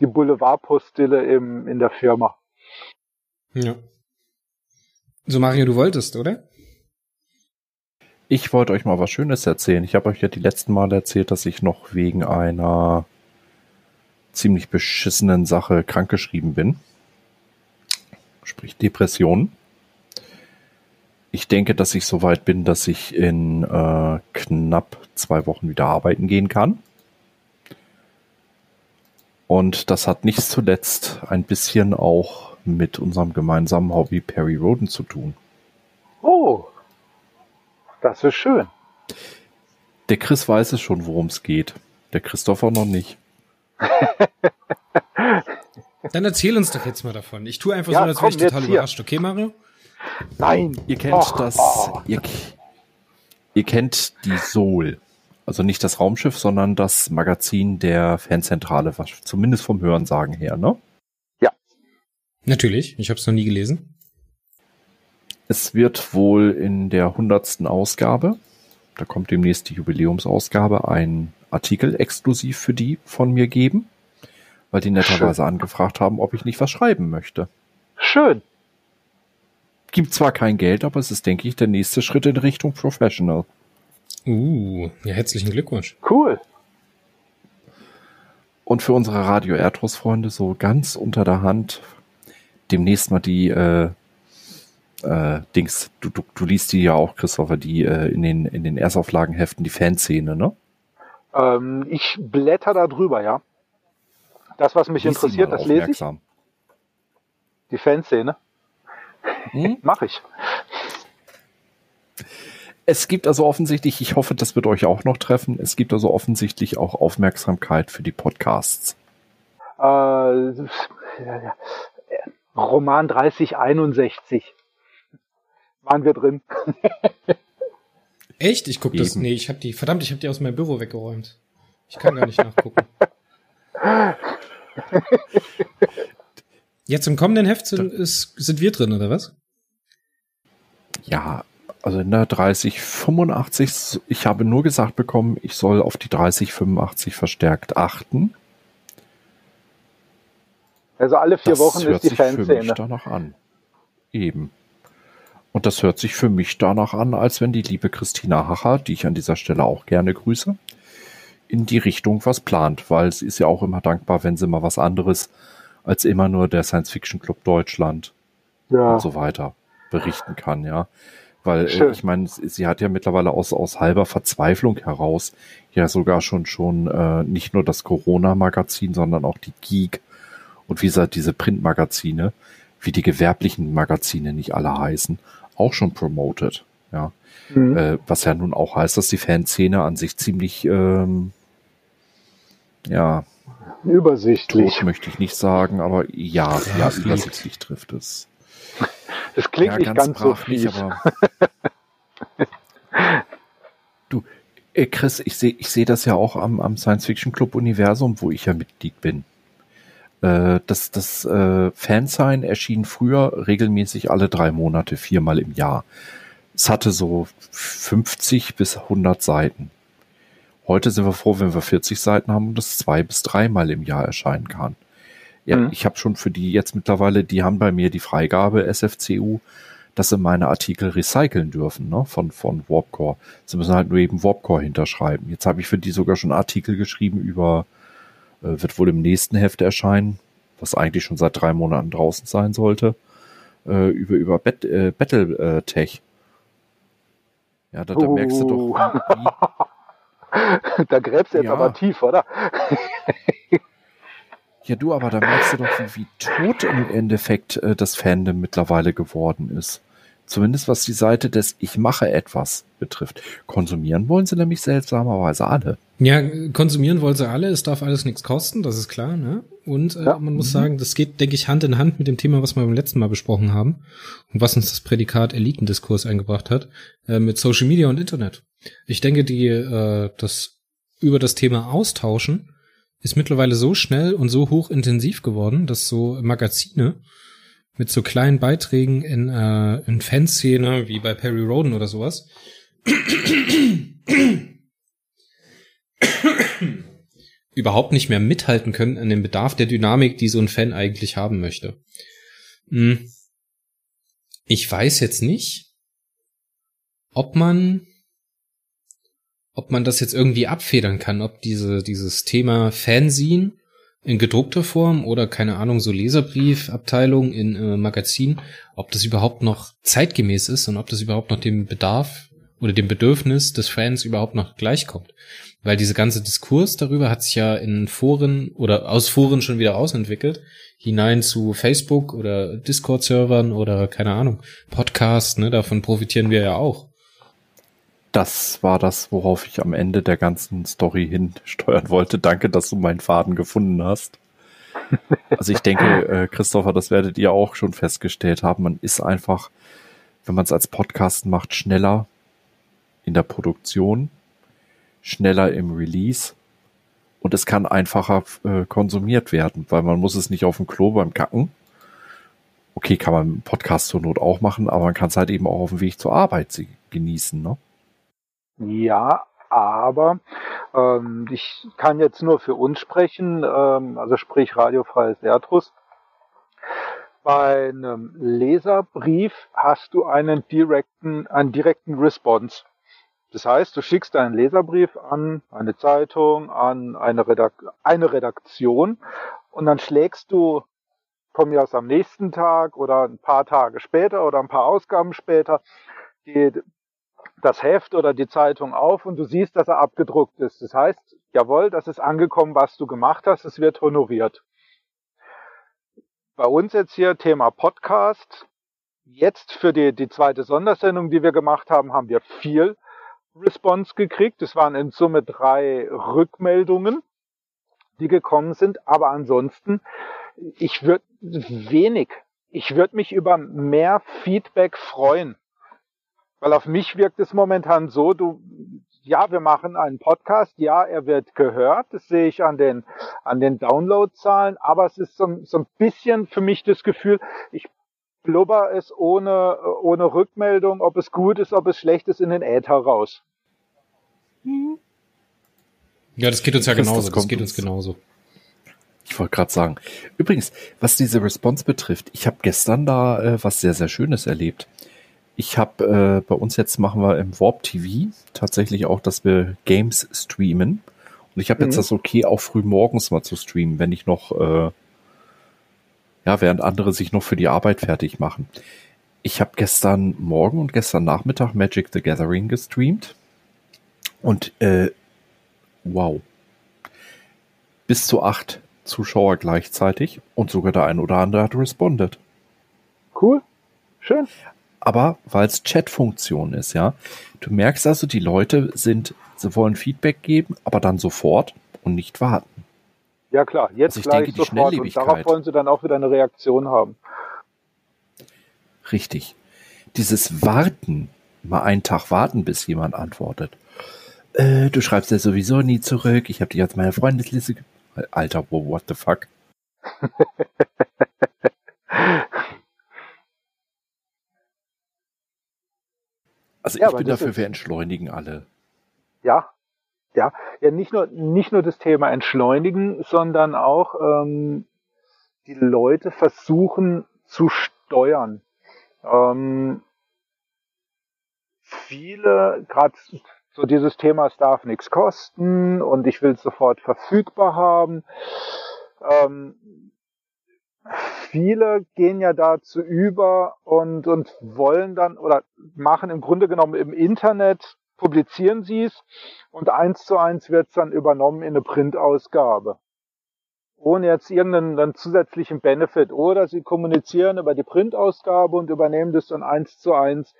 Speaker 3: die Boulevardpostille im, in der Firma.
Speaker 1: Ja. So, Mario, du wolltest, oder?
Speaker 2: Ich wollte euch mal was Schönes erzählen. Ich habe euch ja die letzten Mal erzählt, dass ich noch wegen einer ziemlich beschissenen Sache krankgeschrieben bin sprich Depression. Ich denke, dass ich so weit bin, dass ich in äh, knapp zwei Wochen wieder arbeiten gehen kann. Und das hat nicht zuletzt ein bisschen auch mit unserem gemeinsamen Hobby Perry Roden zu tun.
Speaker 3: Oh, das ist schön.
Speaker 2: Der Chris weiß es schon, worum es geht. Der Christopher noch nicht.
Speaker 1: Dann erzähl uns doch jetzt mal davon. Ich tue einfach ja, so, als wäre ich total überrascht. Okay, Mario?
Speaker 3: Nein.
Speaker 2: Ihr kennt
Speaker 3: Och,
Speaker 2: das,
Speaker 3: oh.
Speaker 2: ihr, ihr kennt die Soul. Also nicht das Raumschiff, sondern das Magazin der Fanzentrale, was zumindest vom Hörensagen her, ne?
Speaker 1: Natürlich, ich habe es noch nie gelesen.
Speaker 2: Es wird wohl in der hundertsten Ausgabe, da kommt demnächst die Jubiläumsausgabe, ein Artikel exklusiv für die von mir geben, weil die netterweise angefragt haben, ob ich nicht was schreiben möchte.
Speaker 3: Schön.
Speaker 2: Gibt zwar kein Geld, aber es ist, denke ich, der nächste Schritt in Richtung Professional.
Speaker 1: Uh, ja, herzlichen Glückwunsch.
Speaker 3: Cool.
Speaker 2: Und für unsere Radio Erdros Freunde so ganz unter der Hand demnächst mal die äh, äh, Dings, du, du, du liest die ja auch, Christopher, die äh, in den in den Erstauflagenheften, die Fanszene, ne?
Speaker 3: Ähm, ich blätter da drüber, ja. Das, was mich interessiert, das lese ich. Die Fanszene.
Speaker 2: Hm?
Speaker 3: Mache ich.
Speaker 2: Es gibt also offensichtlich, ich hoffe, das wird euch auch noch treffen, es gibt also offensichtlich auch Aufmerksamkeit für die Podcasts.
Speaker 3: Äh, ja, ja. Roman 3061. Waren wir drin.
Speaker 1: Echt? Ich guck das. Nee, ich habe die. Verdammt, ich habe die aus meinem Büro weggeräumt. Ich kann gar nicht nachgucken. Jetzt im kommenden Heft sind, ist, sind wir drin, oder was?
Speaker 2: Ja, also in der 3085, ich habe nur gesagt bekommen, ich soll auf die 3085 verstärkt achten.
Speaker 3: Also alle vier
Speaker 2: das
Speaker 3: Wochen
Speaker 2: hört
Speaker 3: ist die
Speaker 2: sich für mich
Speaker 3: Fanszene.
Speaker 2: danach an. Eben. Und das hört sich für mich danach an, als wenn die liebe Christina Hacher, die ich an dieser Stelle auch gerne grüße, in die Richtung was plant, weil sie ist ja auch immer dankbar, wenn sie mal was anderes als immer nur der Science Fiction Club Deutschland
Speaker 3: Ja.
Speaker 2: und so weiter berichten kann, ja. Weil äh,
Speaker 3: Schön.
Speaker 2: ich meine, sie sie hat ja mittlerweile aus, aus halber Verzweiflung heraus ja sogar schon schon äh, nicht nur das Corona-Magazin, sondern auch die Geek und wie gesagt diese Printmagazine, wie die gewerblichen Magazine nicht alle heißen, auch schon promoted. Ja.
Speaker 3: Mhm.
Speaker 2: Äh, was ja nun auch heißt, dass die Fanszene an sich ziemlich ähm, ja,
Speaker 3: Übersichtlich.
Speaker 2: tot möchte ich nicht sagen, aber ja, ja,
Speaker 1: liegt.
Speaker 2: übersichtlich trifft es.
Speaker 3: Das klingt
Speaker 2: ja,
Speaker 3: nicht ganz, so
Speaker 2: brav nicht,
Speaker 3: fies.
Speaker 2: aber. du, äh, Chris, ich sehe ich seh das ja auch am, am Science Fiction Club Universum, wo ich ja Mitglied bin. Äh, das das äh, Fansign erschien früher regelmäßig alle drei Monate, viermal im Jahr. Es hatte so 50 bis 100 Seiten. Heute sind wir froh, wenn wir 40 Seiten haben und das zwei bis dreimal im Jahr erscheinen kann. Ja,
Speaker 3: Mhm.
Speaker 2: ich habe schon für die jetzt mittlerweile, die haben bei mir die Freigabe SFCU, dass sie meine Artikel recyceln dürfen, ne, von, von Warpcore. Sie müssen halt nur eben Warpcore hinterschreiben. Jetzt habe ich für die sogar schon Artikel geschrieben über, äh, wird wohl im nächsten Heft erscheinen, was eigentlich schon seit drei Monaten draußen sein sollte, äh, über, über Bet, äh, Battletech. Ja, da, da merkst du doch,
Speaker 3: Oh.
Speaker 2: wie,
Speaker 3: da gräbst du jetzt
Speaker 2: Ja.
Speaker 3: aber tief, oder?
Speaker 2: Ja, du, aber da merkst du doch, wie, wie tot im Endeffekt äh, das Fandom mittlerweile geworden ist. Zumindest was die Seite des Ich mache etwas betrifft. Konsumieren wollen sie nämlich seltsamerweise alle.
Speaker 1: Ja, konsumieren wollen sie alle, es darf alles nichts kosten, das ist klar, ne? Und äh,
Speaker 3: Ja.
Speaker 1: man muss sagen, das geht, denke ich, Hand in Hand mit dem Thema, was wir beim letzten Mal besprochen haben und was uns das Prädikat Elitendiskurs eingebracht hat, äh, mit Social Media und Internet. Ich denke, die äh, das über das Thema austauschen ist mittlerweile so schnell und so hochintensiv geworden, dass so Magazine mit so kleinen Beiträgen in, äh, in Fanszene, wie bei Perry Roden oder sowas, überhaupt nicht mehr mithalten können an dem Bedarf der Dynamik, die so ein Fan eigentlich haben möchte. Hm. Ich weiß jetzt nicht, ob man, ob man das jetzt irgendwie abfedern kann, ob diese, dieses Thema Fanzine in gedruckter Form oder keine Ahnung, so Leserbriefabteilung in äh, Magazin, ob das überhaupt noch zeitgemäß ist und ob das überhaupt noch dem Bedarf oder dem Bedürfnis des Fans überhaupt noch gleichkommt. Weil diese ganze Diskurs darüber hat sich ja in Foren oder aus Foren schon wieder ausentwickelt, hinein zu Facebook oder Discord-Servern oder keine Ahnung, Podcast, ne, davon profitieren wir ja auch.
Speaker 2: Das war das, worauf ich am Ende der ganzen Story hinsteuern wollte. Danke, dass du meinen Faden gefunden hast. Also ich denke, äh, Christopher, das werdet ihr auch schon festgestellt haben. Man ist einfach wenn man es als Podcast macht, schneller in der Produktion, schneller im Release und es kann einfacher äh, konsumiert werden, weil man muss es nicht auf dem Klo beim Kacken. Okay, kann man im Podcast zur Not auch machen, aber man kann es halt eben auch auf dem Weg zur Arbeit genießen, ne?
Speaker 3: Ja, aber ähm, ich kann jetzt nur für uns sprechen, ähm, also sprich radiofreies Erdrus. Bei einem Leserbrief hast du einen direkten, einen direkten Response. Das heißt, du schickst einen Leserbrief an eine Zeitung, an eine, Redak eine Redaktion und dann schlägst du von mir aus am nächsten Tag oder ein paar Tage später oder ein paar Ausgaben später die, das Heft oder die Zeitung auf und du siehst, dass er abgedruckt ist. Das heißt, jawohl, das ist angekommen, was du gemacht hast, es wird honoriert. Bei uns jetzt hier Thema Podcast. Jetzt für die, die zweite Sondersendung, die wir gemacht haben, haben wir viel Response gekriegt. Es waren in Summe drei Rückmeldungen, die gekommen sind. Aber ansonsten, ich würde wenig. Ich würde mich über mehr Feedback freuen. Weil auf mich wirkt es momentan so, du, ja, wir machen einen Podcast, ja, er wird gehört, das sehe ich an den, an den Downloadzahlen, aber es ist so, so ein bisschen für mich das Gefühl, ich blubber es ohne, ohne Rückmeldung, ob es gut ist, ob es schlecht ist, in den Äther raus.
Speaker 1: Ja, das geht uns ja genauso. Das, geht uns genauso.
Speaker 2: Ich wollte gerade sagen. Übrigens, was diese Response betrifft, ich habe gestern da äh, was sehr, sehr Schönes erlebt. Ich habe äh, bei uns jetzt machen wir im Warp TV tatsächlich auch, dass wir Games streamen. Und ich habe mhm. jetzt das okay, auch früh morgens mal zu streamen, wenn ich noch äh, ja, während andere sich noch für die Arbeit fertig machen. Ich habe gestern Morgen und gestern Nachmittag Magic the Gathering gestreamt. Und äh, wow. Bis zu acht Zuschauer gleichzeitig und sogar der ein oder andere hat respondet.
Speaker 3: Cool. Schön.
Speaker 2: Aber weil es Chat-Funktion ist, ja. Du merkst also, die Leute sind, sie wollen Feedback geben, aber dann sofort und nicht warten.
Speaker 3: Ja klar, jetzt also gleich denke, sofort und darauf wollen sie dann auch wieder eine Reaktion haben.
Speaker 2: Richtig. Dieses Warten, mal einen Tag warten, bis jemand antwortet. Äh, du schreibst ja sowieso nie zurück, ich habe dich als meine Freundesliste. Alter, what the fuck? also ja, ich bin dafür, wir entschleunigen alle.
Speaker 3: Ja, ja, ja, nicht nur, nicht nur das Thema entschleunigen, sondern auch ähm, die Leute versuchen zu steuern. Ähm, viele, gerade so dieses Thema, es darf nichts kosten und ich will es sofort verfügbar haben. Ähm, viele gehen ja dazu über und, und wollen dann oder machen im Grunde genommen im Internet publizieren sie es und eins zu eins wird es dann übernommen in eine Printausgabe. Ohne jetzt irgendeinen zusätzlichen Benefit. Oder sie kommunizieren über die Printausgabe und übernehmen das dann eins zu eins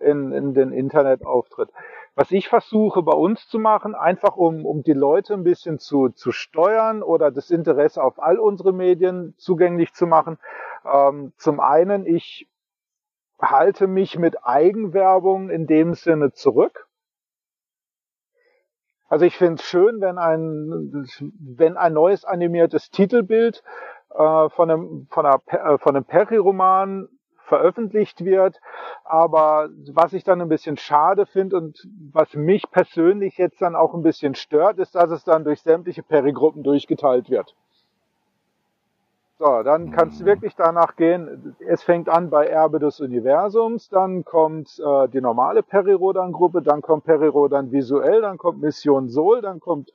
Speaker 3: in, in den Internetauftritt. Was ich versuche bei uns zu machen, einfach um, um die Leute ein bisschen zu, zu steuern oder das Interesse auf all unsere Medien zugänglich zu machen. Ähm, zum einen, ich halte mich mit Eigenwerbung in dem Sinne zurück. Also ich finde es schön, wenn ein, wenn ein neues animiertes Titelbild äh, von einem, von, einer, äh, von einem Perry-Roman veröffentlicht wird. Aber was ich dann ein bisschen schade finde und was mich persönlich jetzt dann auch ein bisschen stört, ist, dass es dann durch sämtliche Perry-Gruppen durchgeteilt wird. So, dann kannst du mhm. wirklich danach gehen. Es fängt an bei Erbe des Universums, dann kommt äh, die normale Perirodan-Gruppe, dann kommt Perirodan visuell, dann kommt Mission Sol, dann kommt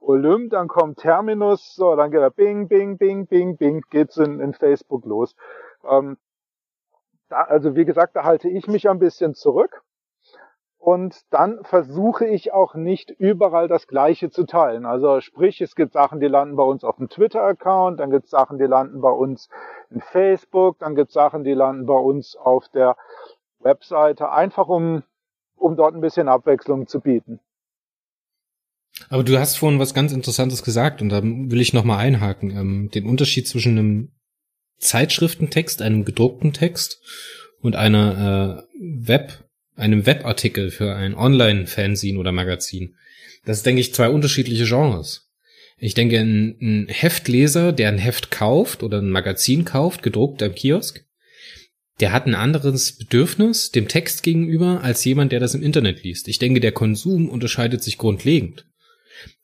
Speaker 3: Olymp, dann kommt Terminus, so, dann geht er bing, bing, bing, bing, bing, geht's in, in Facebook los. Ähm, da, also wie gesagt, da halte ich mich ein bisschen zurück. Und dann versuche ich auch nicht überall das Gleiche zu teilen. Also sprich, es gibt Sachen, die landen bei uns auf dem Twitter-Account, dann gibt es Sachen, die landen bei uns in Facebook, dann gibt es Sachen, die landen bei uns auf der Webseite, einfach um, um dort ein bisschen Abwechslung zu bieten.
Speaker 1: Aber du hast vorhin was ganz Interessantes gesagt und da will ich nochmal einhaken. Ähm, den Unterschied zwischen einem Zeitschriftentext, einem gedruckten Text und einer äh, Web, einem Webartikel für ein Online-Fanzine oder Magazin. Das ist, denke ich, zwei unterschiedliche Genres. Ich denke, ein, ein Heftleser, der ein Heft kauft oder ein Magazin kauft, gedruckt am Kiosk, der hat ein anderes Bedürfnis dem Text gegenüber als jemand, der das im Internet liest. Ich denke, der Konsum unterscheidet sich grundlegend.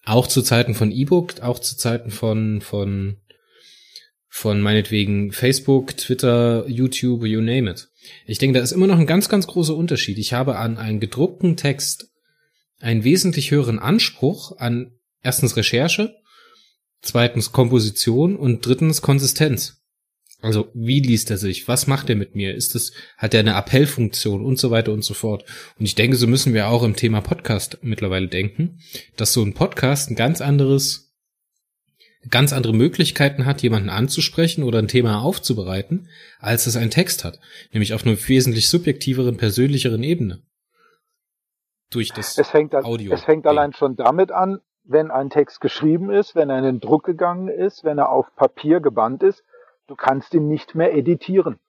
Speaker 1: Auch zu Zeiten von E-Book, auch zu Zeiten von, von, von meinetwegen Facebook, Twitter, YouTube, you name it. Ich denke, da ist immer noch ein ganz, ganz großer Unterschied. Ich habe an einen gedruckten Text einen wesentlich höheren Anspruch an erstens Recherche, zweitens Komposition und drittens Konsistenz. Also wie liest er sich? Was macht er mit mir? Ist es hat er eine Appellfunktion und so weiter und so fort? Und ich denke, so müssen wir auch im Thema Podcast mittlerweile denken, dass so ein Podcast ein ganz anderes ganz andere Möglichkeiten hat, jemanden anzusprechen oder ein Thema aufzubereiten, als es ein Text hat, nämlich auf einer wesentlich subjektiveren, persönlicheren Ebene. Durch das
Speaker 3: es fängt, Audio. Es fängt allein schon damit an, wenn ein Text geschrieben ist, wenn er in den Druck gegangen ist, wenn er auf Papier gebannt ist, Du kannst ihn nicht mehr editieren.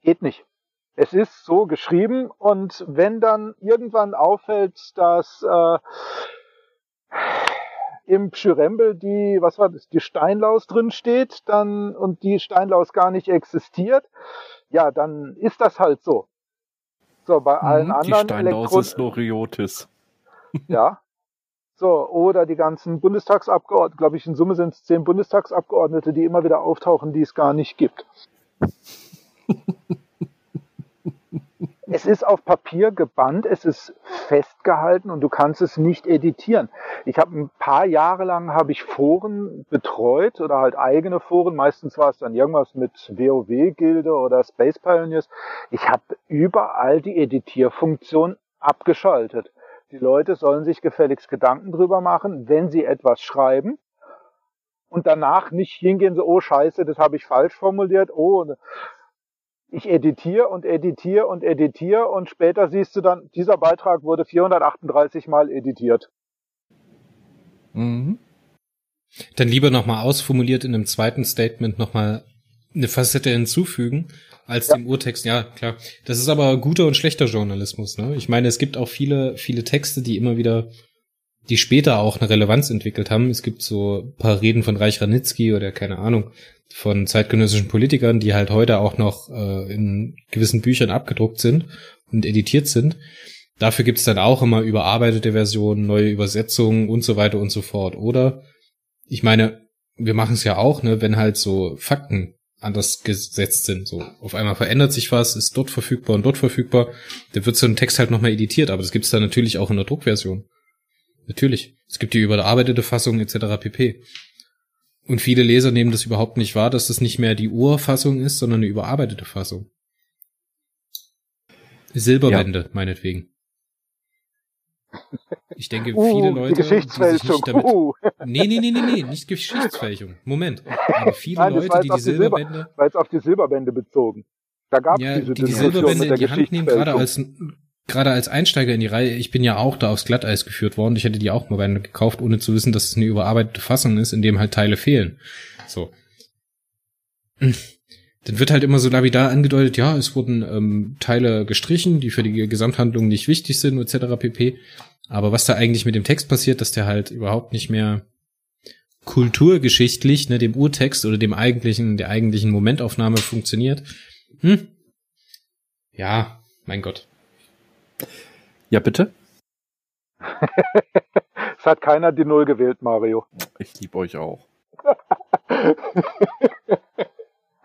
Speaker 3: Geht nicht. Es ist so geschrieben und wenn dann irgendwann auffällt, dass äh, im Pschyrembel die, was war das, die Steinlaus drin steht, dann und die Steinlaus gar nicht existiert, ja, dann ist das halt so. So, bei allen
Speaker 2: mhm,
Speaker 3: anderen
Speaker 2: Die Steinlaus Elektron ist Loriotis.
Speaker 3: Ja, So, oder die ganzen Bundestagsabgeordneten, glaube ich, in Summe sind es zehn Bundestagsabgeordnete, die immer wieder auftauchen, die es gar nicht gibt. es ist auf Papier gebannt, es ist festgehalten und du kannst es nicht editieren. Ich habe ein paar Jahre lang habe ich Foren betreut oder halt eigene Foren. Meistens war es dann irgendwas mit WoW-Gilde oder Space Pioneers. Ich habe überall die Editierfunktion abgeschaltet. Die Leute sollen sich gefälligst Gedanken drüber machen, wenn sie etwas schreiben und danach nicht hingehen so, oh scheiße, das habe ich falsch formuliert, oh, ich editiere und editiere und editiere und später siehst du dann, dieser Beitrag wurde 438 Mal editiert.
Speaker 1: Mhm. Dann lieber nochmal ausformuliert in einem zweiten Statement nochmal eine Facette hinzufügen als ja. dem Urtext. Ja, klar. Das ist aber guter und schlechter Journalismus. Ne? Ich meine, es gibt auch viele, viele Texte, die immer wieder, die später auch eine Relevanz entwickelt haben. Es gibt so paar Reden von Reich Ranitzky oder keine Ahnung von zeitgenössischen Politikern, die halt heute auch noch äh, in gewissen Büchern abgedruckt sind und editiert sind. Dafür gibt's dann auch immer überarbeitete Versionen, neue Übersetzungen und so weiter und so fort. Oder ich meine, wir machen es ja auch, ne, wenn halt so Fakten anders gesetzt sind. So, auf einmal verändert sich was, ist dort verfügbar und dort verfügbar. Dann wird so ein Text halt nochmal editiert, aber das gibt's dann natürlich auch in der Druckversion. Natürlich. Es gibt die überarbeitete Fassung etc. pp. Und viele Leser nehmen das überhaupt nicht wahr, dass das nicht mehr die Urfassung ist, sondern eine überarbeitete Fassung. Silberbände, ja. meinetwegen. Ich denke, uh, viele Leute,
Speaker 3: die Geschichtsfälschung. Die sich
Speaker 1: nicht damit, uh. Nee, nee, nee, nee, nee, nicht Geschichtsfälschung. Moment. Aber viele Nein, Leute, die die Silberbände.
Speaker 3: Silber, war jetzt auf die Silberbände bezogen. Da gab es
Speaker 1: ja, diese die, die Silberbände in die Hand nehmen, gerade als, gerade als Einsteiger in die Reihe. Ich bin ja auch da aufs Glatteis geführt worden. Ich hätte die auch mal gekauft, ohne zu wissen, dass es eine überarbeitete Fassung ist, in dem halt Teile fehlen. So. Dann wird halt immer so lapidar angedeutet, ja, es wurden ähm, Teile gestrichen, die für die Gesamthandlung nicht wichtig sind, etc. pp. Aber was da eigentlich mit dem Text passiert, dass der halt überhaupt nicht mehr kulturgeschichtlich, ne, dem Urtext oder dem eigentlichen, der eigentlichen Momentaufnahme funktioniert. Hm? Ja, mein Gott.
Speaker 2: Ja, bitte?
Speaker 3: es hat keiner die Null gewählt, Mario.
Speaker 2: Ich liebe euch auch.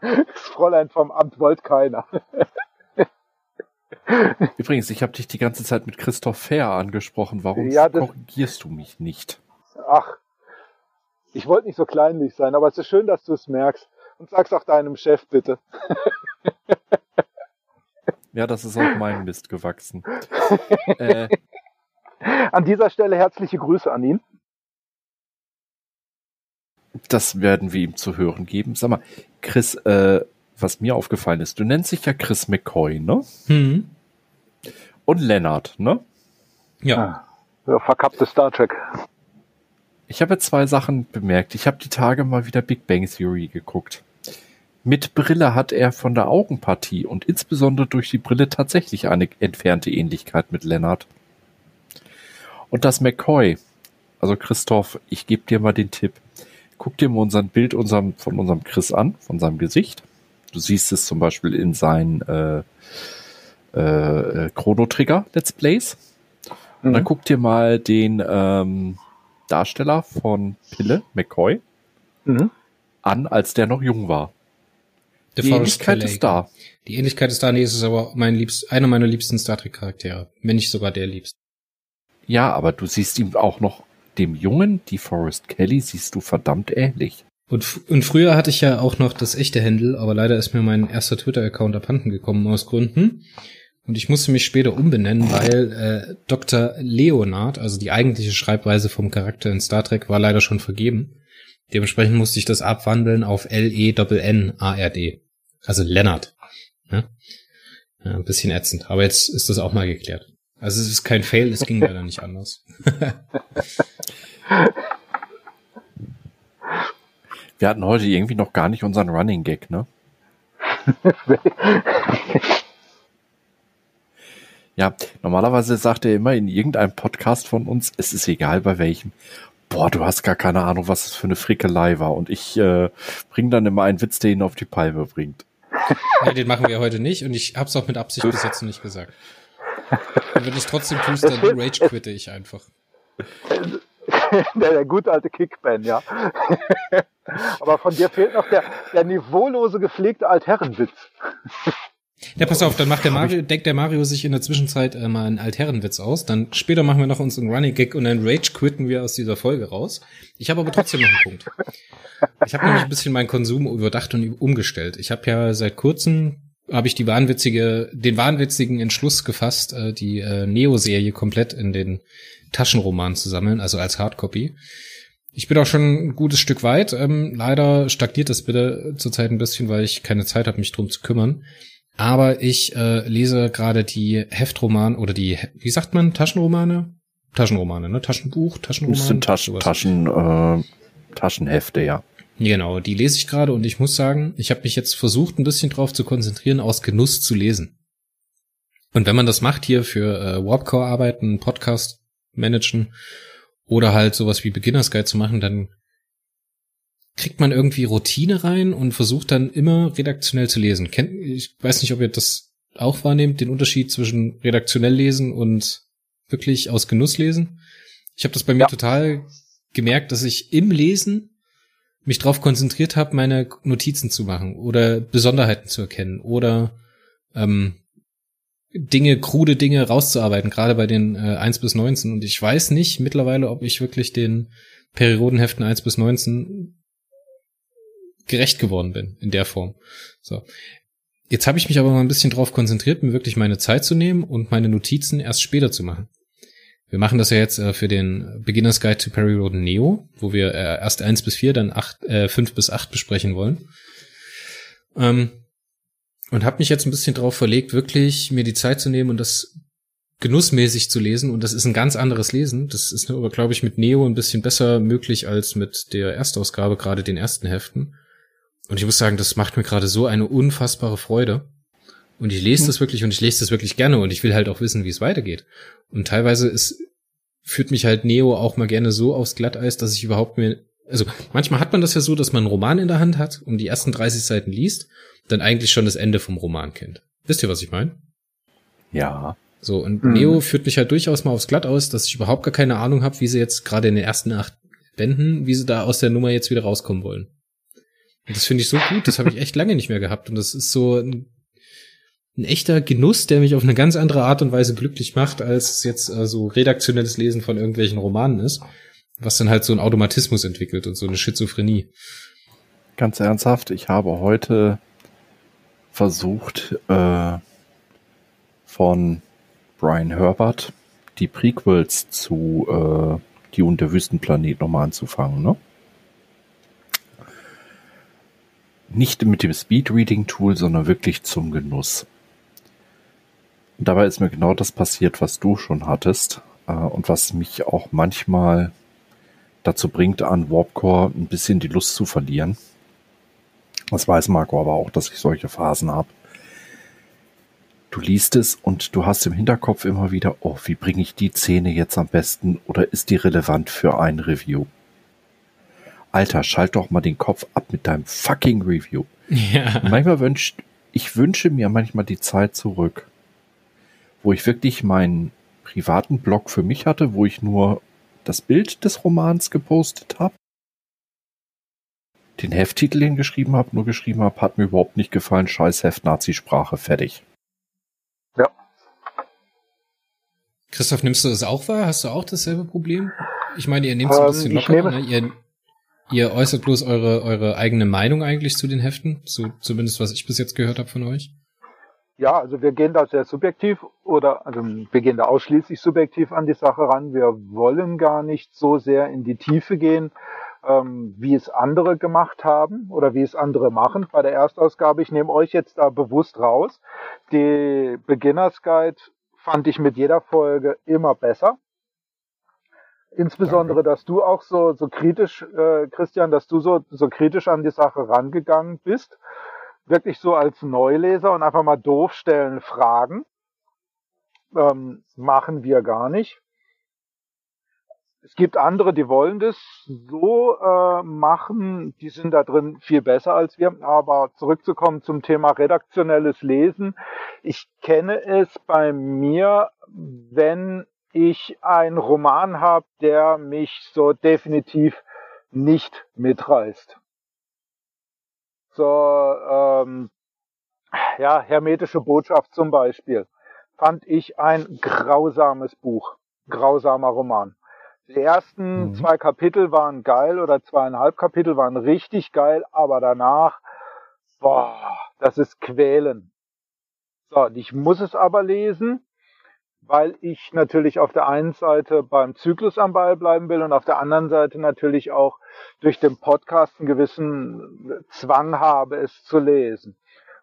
Speaker 3: das Fräulein vom Amt wollte keiner.
Speaker 2: Übrigens, ich habe dich die ganze Zeit mit Christoph Fair angesprochen. Warum ja, korrigierst du mich nicht?
Speaker 3: Ach, ich wollte nicht so kleinlich sein, aber es ist schön, dass du es merkst. Und sag's auch deinem Chef bitte.
Speaker 2: Ja, das ist auf meinen Mist gewachsen. äh,
Speaker 3: an dieser Stelle herzliche Grüße an ihn.
Speaker 2: Das werden wir ihm zu hören geben. Sag mal, Chris, äh, was mir aufgefallen ist, du nennst dich ja Chris McCoy, ne?
Speaker 1: Hm.
Speaker 2: Und Leonard, ne?
Speaker 1: Ja.
Speaker 3: ja verkappte Star Trek.
Speaker 2: Ich habe zwei Sachen bemerkt. Ich habe die Tage mal wieder Big Bang Theory geguckt. Mit Brille hat er von der Augenpartie und insbesondere durch die Brille tatsächlich eine entfernte Ähnlichkeit mit Lennart. Und das McCoy, also Christoph, ich gebe dir mal den Tipp. Guck dir mal unser Bild unserem, von unserem Chris an, von seinem Gesicht. Du siehst es zum Beispiel in seinen äh, äh, Chrono Trigger Let's Plays. Und dann mhm. guck dir mal den ähm, Darsteller von Pille, McCoy, mhm. an, als der noch jung war.
Speaker 1: The die Ähnlichkeit Pille, ist da. Die Ähnlichkeit ist da, nee, es ist aber mein liebst, einer meiner liebsten Star Trek Charaktere, wenn nicht sogar der liebste.
Speaker 2: Ja, aber du siehst ihm auch noch dem Jungen, die Forrest Kelly, siehst du verdammt ähnlich.
Speaker 1: Und, und früher hatte ich ja auch noch das echte Händel, aber leider ist mir mein erster Twitter-Account abhanden gekommen aus Gründen. Und ich musste mich später umbenennen, weil äh, Dr. Leonard, also die eigentliche Schreibweise vom Charakter in Star Trek, war leider schon vergeben. Dementsprechend musste ich das abwandeln auf L-E-N-N-A-R-D. Also Leonard. Ja? ja? ein bisschen ätzend. Aber jetzt ist das auch mal geklärt. Also es ist kein Fail, es ging leider nicht anders.
Speaker 2: Wir hatten heute irgendwie noch gar nicht unseren Running Gag, ne? Ja, normalerweise sagt er immer in irgendeinem Podcast von uns, es ist egal bei welchem, boah, du hast gar keine Ahnung, was es für eine Frickelei war. Und ich äh, bringe dann immer einen Witz, der ihn auf die Palme bringt.
Speaker 1: Ja, den machen wir heute nicht und ich hab's auch mit Absicht bis jetzt noch nicht gesagt. Und wenn ich trotzdem tust, dann rage quitte ich einfach.
Speaker 3: Der, der gute alte Kickban, ja. Aber von dir fehlt noch der, der niveaulose, gepflegte Altherrenwitz.
Speaker 1: Ja, pass auf, dann macht der Mario, deckt der Mario sich in der Zwischenzeit äh, mal einen Altherrenwitz aus. Dann später machen wir noch uns einen Running Gag und dann Rage quitten wir aus dieser Folge raus. Ich habe aber trotzdem noch einen Punkt. Ich habe nämlich ein bisschen meinen Konsum überdacht und umgestellt. Ich habe ja seit kurzem habe ich die wahnwitzige, den wahnwitzigen Entschluss gefasst, äh, die äh, Neo-Serie komplett in den Taschenroman zu sammeln, also als Hardcopy. Ich bin auch schon ein gutes Stück weit. Ähm, leider stagniert das bitte zurzeit ein bisschen, weil ich keine Zeit habe, mich drum zu kümmern. Aber ich äh, lese gerade die Heftroman oder die, wie sagt man, Taschenromane? Taschenromane, ne? Taschenbuch, Taschenromane?
Speaker 2: Das sind Taschen, Taschen, äh, Taschenhefte, ja.
Speaker 1: Genau, die lese ich gerade und ich muss sagen, ich habe mich jetzt versucht, ein bisschen drauf zu konzentrieren, aus Genuss zu lesen. Und wenn man das macht hier für äh, Warpcore arbeiten, Podcast managen oder halt sowas wie Beginners Guide zu machen, dann kriegt man irgendwie Routine rein und versucht dann immer redaktionell zu lesen. Kennt, ich weiß nicht, ob ihr das auch wahrnehmt, den Unterschied zwischen redaktionell lesen und wirklich aus Genuss lesen. Ich habe das bei mir ja. total gemerkt, dass ich im Lesen mich darauf konzentriert habe, meine Notizen zu machen oder Besonderheiten zu erkennen oder ähm, Dinge, krude Dinge rauszuarbeiten, gerade bei den äh, 1 bis 19. Und ich weiß nicht mittlerweile, ob ich wirklich den Periodenheften 1 bis 19 gerecht geworden bin in der Form. So. Jetzt habe ich mich aber mal ein bisschen darauf konzentriert, mir wirklich meine Zeit zu nehmen und meine Notizen erst später zu machen. Wir machen das ja jetzt äh, für den Beginner's Guide to Perry Road Neo, wo wir äh, erst eins bis vier, dann acht, äh, fünf bis acht besprechen wollen. Ähm, und habe mich jetzt ein bisschen drauf verlegt, wirklich mir die Zeit zu nehmen und das genussmäßig zu lesen. Und das ist ein ganz anderes Lesen. Das ist aber, glaube ich, mit Neo ein bisschen besser möglich als mit der Erstausgabe, gerade den ersten Heften. Und ich muss sagen, das macht mir gerade so eine unfassbare Freude. Und ich lese hm. das wirklich und ich lese das wirklich gerne und ich will halt auch wissen, wie es weitergeht. Und teilweise ist, führt mich halt Neo auch mal gerne so aufs Glatteis, dass ich überhaupt mir, also manchmal hat man das ja so, dass man einen Roman in der Hand hat und die ersten 30 Seiten liest, dann eigentlich schon das Ende vom Roman kennt. Wisst ihr, was ich meine?
Speaker 2: Ja.
Speaker 1: So, und mhm. Neo führt mich halt durchaus mal aufs Glatteis, dass ich überhaupt gar keine Ahnung habe, wie sie jetzt gerade in den ersten acht Bänden, wie sie da aus der Nummer jetzt wieder rauskommen wollen. Und das finde ich so gut, das habe ich echt lange nicht mehr gehabt. Und das ist so ein, ein, echter Genuss, der mich auf eine ganz andere Art und Weise glücklich macht, als es jetzt äh, so redaktionelles Lesen von irgendwelchen Romanen ist, was dann halt so ein Automatismus entwickelt und so eine Schizophrenie.
Speaker 2: Ganz ernsthaft, ich habe heute versucht, äh, von Brian Herbert die Prequels zu äh, Die und der Wüstenplanet nochmal anzufangen, ne? Nicht mit dem Speedreading-Tool, sondern wirklich zum Genuss. Und dabei ist mir genau das passiert, was du schon hattest äh, und was mich auch manchmal dazu bringt, an Warpcore ein bisschen die Lust zu verlieren. Das weiß Marco aber auch, dass ich solche Phasen habe. Du liest es und du hast im Hinterkopf immer wieder, oh, wie bringe ich die Szene jetzt am besten oder ist die relevant für ein Review? Alter, schalt doch mal den Kopf ab mit deinem fucking Review. Ja. manchmal wünscht, ich wünsche mir manchmal die Zeit zurück, wo ich wirklich meinen privaten Blog für mich hatte, wo ich nur das Bild des Romans gepostet habe, den Hefttitel hingeschrieben habe, nur geschrieben habe, hat mir überhaupt nicht gefallen, scheiß Heft, Nazi-Sprache, fertig.
Speaker 1: Ja. Christoph, nimmst du das auch wahr? Hast du auch dasselbe Problem? Ich meine, ihr nehmt es ein ähm, bisschen locker, ne? ihr, Ihr äußert bloß eure, eure eigene Meinung eigentlich zu den Heften, so zumindest was ich bis jetzt gehört habe von euch.
Speaker 3: Ja, also wir gehen da sehr subjektiv oder also wir gehen da ausschließlich subjektiv an die Sache ran. Wir wollen gar nicht so sehr in die Tiefe gehen, ähm, wie es andere gemacht haben oder wie es andere machen. Bei der Erstausgabe, ich nehme euch jetzt da bewusst raus. Die Beginners Guide fand ich mit jeder Folge immer besser. Insbesondere, Danke. dass du auch so, so kritisch, äh, Christian, dass du so, so kritisch an die Sache rangegangen bist. Wirklich so als Neuleser und einfach mal doof stellen, fragen. Ähm, machen wir gar nicht. Es gibt andere, die wollen das so äh, machen, die sind da drin viel besser als wir. Aber zurückzukommen zum Thema redaktionelles Lesen. Ich kenne es bei mir, wenn ich einen Roman habe, der mich so definitiv nicht mitreißt. So, ähm, ja, hermetische Botschaft zum Beispiel. Fand ich ein grausames Buch, grausamer Roman. Die ersten mhm. zwei Kapitel waren geil oder zweieinhalb Kapitel waren richtig geil, aber danach, boah, das ist quälen. So, ich muss es aber lesen weil ich natürlich auf der einen Seite beim Zyklus am Ball bleiben will und auf der anderen Seite natürlich auch durch den Podcast einen gewissen Zwang habe, es zu lesen.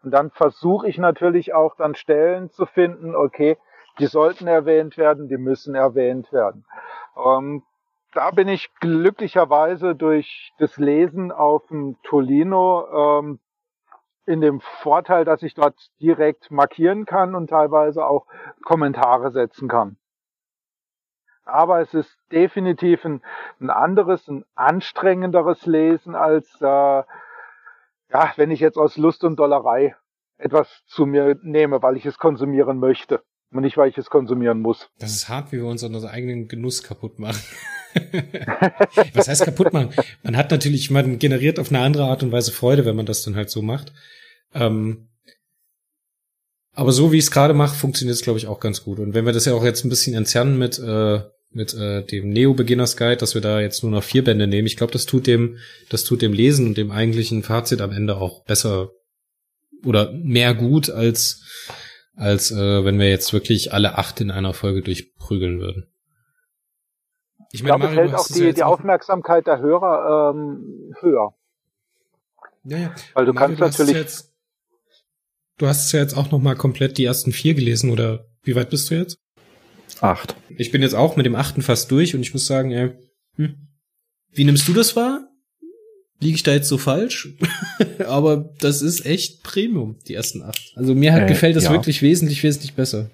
Speaker 3: Und dann versuche ich natürlich auch dann Stellen zu finden, okay, die sollten erwähnt werden, die müssen erwähnt werden. Ähm, da bin ich glücklicherweise durch das Lesen auf dem Tolino ähm, in dem Vorteil, dass ich dort direkt markieren kann und teilweise auch Kommentare setzen kann. Aber es ist definitiv ein, ein anderes, ein anstrengenderes Lesen als äh, ja, wenn ich jetzt aus Lust und Dollerei etwas zu mir nehme, weil ich es konsumieren möchte und nicht, weil ich es konsumieren muss.
Speaker 1: Das ist hart, wie wir uns unseren eigenen Genuss kaputt machen. Was heißt kaputt machen? Man hat natürlich, man generiert auf eine andere Art und Weise Freude, wenn man das dann halt so macht. Ähm, aber so wie ich es gerade mache, funktioniert es, glaube ich, auch ganz gut. Und wenn wir das ja auch jetzt ein bisschen entzerren mit, äh, mit äh, dem Neo-Beginners Guide, dass wir da jetzt nur noch vier Bände nehmen, ich glaube, das tut dem, das tut dem Lesen und dem eigentlichen Fazit am Ende auch besser oder mehr gut als als äh, wenn wir jetzt wirklich alle acht in einer Folge durchprügeln würden.
Speaker 3: Ich, meine, ich glaube, es hält auch die, die Aufmerksamkeit der Hörer ähm, höher.
Speaker 1: Ja, ja. Weil du Mario, kannst natürlich. Du jetzt, du hast es ja jetzt auch noch mal komplett die ersten vier gelesen, oder wie weit bist du jetzt?
Speaker 2: Acht.
Speaker 1: Ich bin jetzt auch mit dem achten fast durch und ich muss sagen, ey, hm, wie nimmst du das wahr? Liege ich da jetzt so falsch? Aber das ist echt Premium, die ersten acht. Also mir hat, äh, gefällt das ja. wirklich wesentlich, wesentlich besser.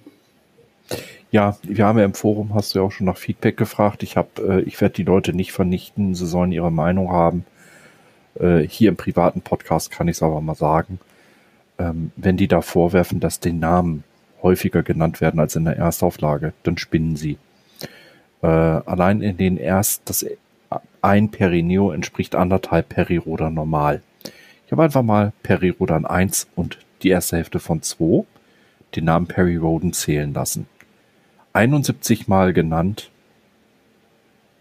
Speaker 2: Ja, wir haben ja im Forum, hast du ja auch schon nach Feedback gefragt. Ich habe, äh, ich werde die Leute nicht vernichten, sie sollen ihre Meinung haben. Äh, hier im privaten Podcast kann ich es aber mal sagen. Ähm, wenn die da vorwerfen, dass die Namen häufiger genannt werden als in der Erstauflage, dann spinnen sie. Äh, allein in den erst, das ein Perineo entspricht anderthalb Perirodan normal. Ich habe einfach mal Perirodan 1 und die erste Hälfte von 2 den Namen Perry Roden zählen lassen. 71 Mal genannt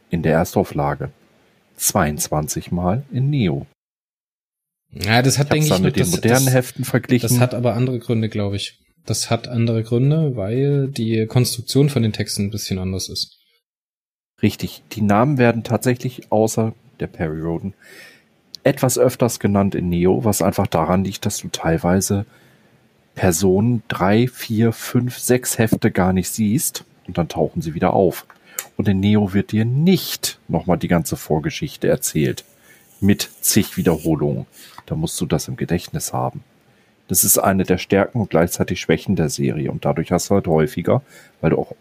Speaker 2: in der Erstauflage. 22 Mal in Neo.
Speaker 1: Ja, das hat, ich denke ich,
Speaker 2: mit den modernen
Speaker 1: das,
Speaker 2: Heften verglichen.
Speaker 1: Das hat aber andere Gründe, glaube ich. Das hat andere Gründe, weil die Konstruktion von den Texten ein bisschen anders ist.
Speaker 2: Richtig. Die Namen werden tatsächlich außer der Perry Roden etwas öfters genannt in Neo, was einfach daran liegt, dass du teilweise Personen drei, vier, fünf, sechs Hefte gar nicht siehst und dann tauchen sie wieder auf. Und in Neo wird dir nicht nochmal die ganze Vorgeschichte erzählt. Mit zig Wiederholungen. Da musst du das im Gedächtnis haben. Das ist eine der Stärken und gleichzeitig Schwächen der Serie. Und dadurch hast du halt häufiger, weil du auch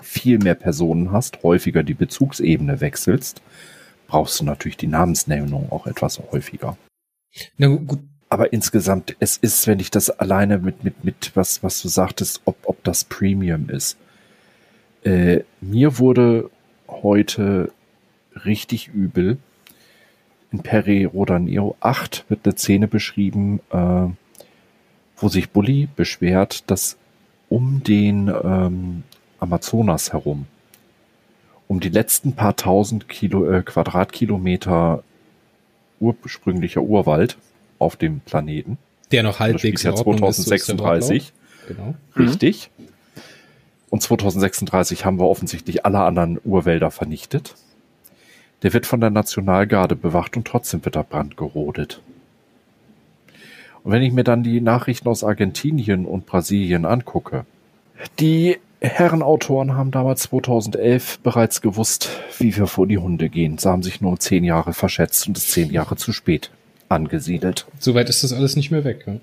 Speaker 2: viel mehr Personen hast, häufiger die Bezugsebene wechselst, brauchst du natürlich die Namensnennung auch etwas häufiger. Na gut. Aber insgesamt, es ist, wenn ich das alleine mit, mit, mit was, was du sagtest, ob, ob das Premium ist. Äh, mir wurde heute richtig übel. In Peri Rodaneo 8 wird eine Szene beschrieben, äh, wo sich Bully beschwert, dass um den ähm, Amazonas herum, um die letzten paar tausend Kilo, äh, Quadratkilometer ursprünglicher Urwald auf dem Planeten,
Speaker 1: der noch halbwegs
Speaker 2: ja 2036, ist, genau. richtig. Mhm. Und 2036 haben wir offensichtlich alle anderen Urwälder vernichtet. Der wird von der Nationalgarde bewacht und trotzdem wird er brandgerodet. Und wenn ich mir dann die Nachrichten aus Argentinien und Brasilien angucke, die Herrenautoren haben damals 2011 bereits gewusst, wie wir vor die Hunde gehen. Sie haben sich nur um zehn Jahre verschätzt und es zehn Jahre zu spät angesiedelt.
Speaker 1: Soweit ist das alles nicht mehr weg. Ne?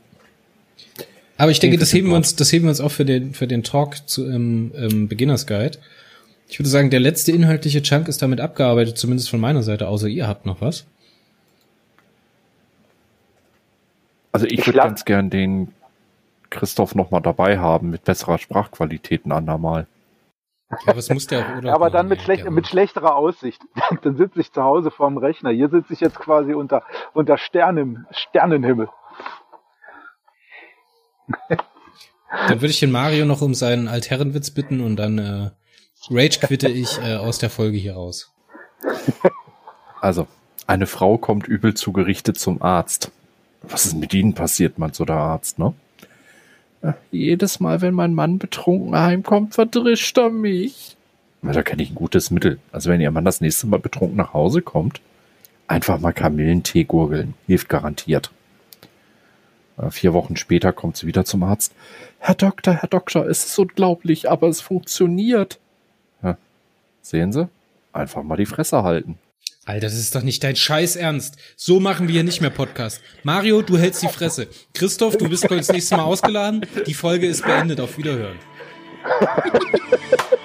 Speaker 1: Aber ich denke, das heben wir uns, das heben wir uns auch für den, für den Talk zu, im, im Beginners Guide. Ich würde sagen, der letzte inhaltliche Chunk ist damit abgearbeitet, zumindest von meiner Seite, außer ihr habt noch was.
Speaker 2: Also ich, ich würde ganz gern den Christoph nochmal dabei haben mit besserer Sprachqualität ein andermal.
Speaker 3: Ja, aber es muss der oder? aber dann mit, schlecht, mit schlechterer Aussicht. dann sitze ich zu Hause vorm Rechner. Hier sitze ich jetzt quasi unter, unter Sternen, Sternenhimmel.
Speaker 1: dann würde ich den Mario noch um seinen Altherrenwitz bitten und dann äh, Rage quitte ich äh, aus der Folge hier raus.
Speaker 2: Also, eine Frau kommt übel zugerichtet zum Arzt was ist mit Ihnen passiert, meint so der Arzt, ne? Jedes Mal, wenn mein Mann betrunken heimkommt, verdrischt er mich. Da kenne ich ein gutes Mittel. Also wenn Ihr Mann das nächste Mal betrunken nach Hause kommt, einfach mal Kamillentee gurgeln. Hilft garantiert. Vier Wochen später kommt sie wieder zum Arzt. Herr Doktor, Herr Doktor, es ist unglaublich, aber es funktioniert. Sehen Sie? Einfach mal die Fresse halten.
Speaker 1: Alter, das ist doch nicht dein Scheiß Ernst. So machen wir hier nicht mehr Podcast. Mario, du hältst die Fresse. Christoph, du bist das nächste Mal ausgeladen. Die Folge ist beendet. Auf Wiederhören.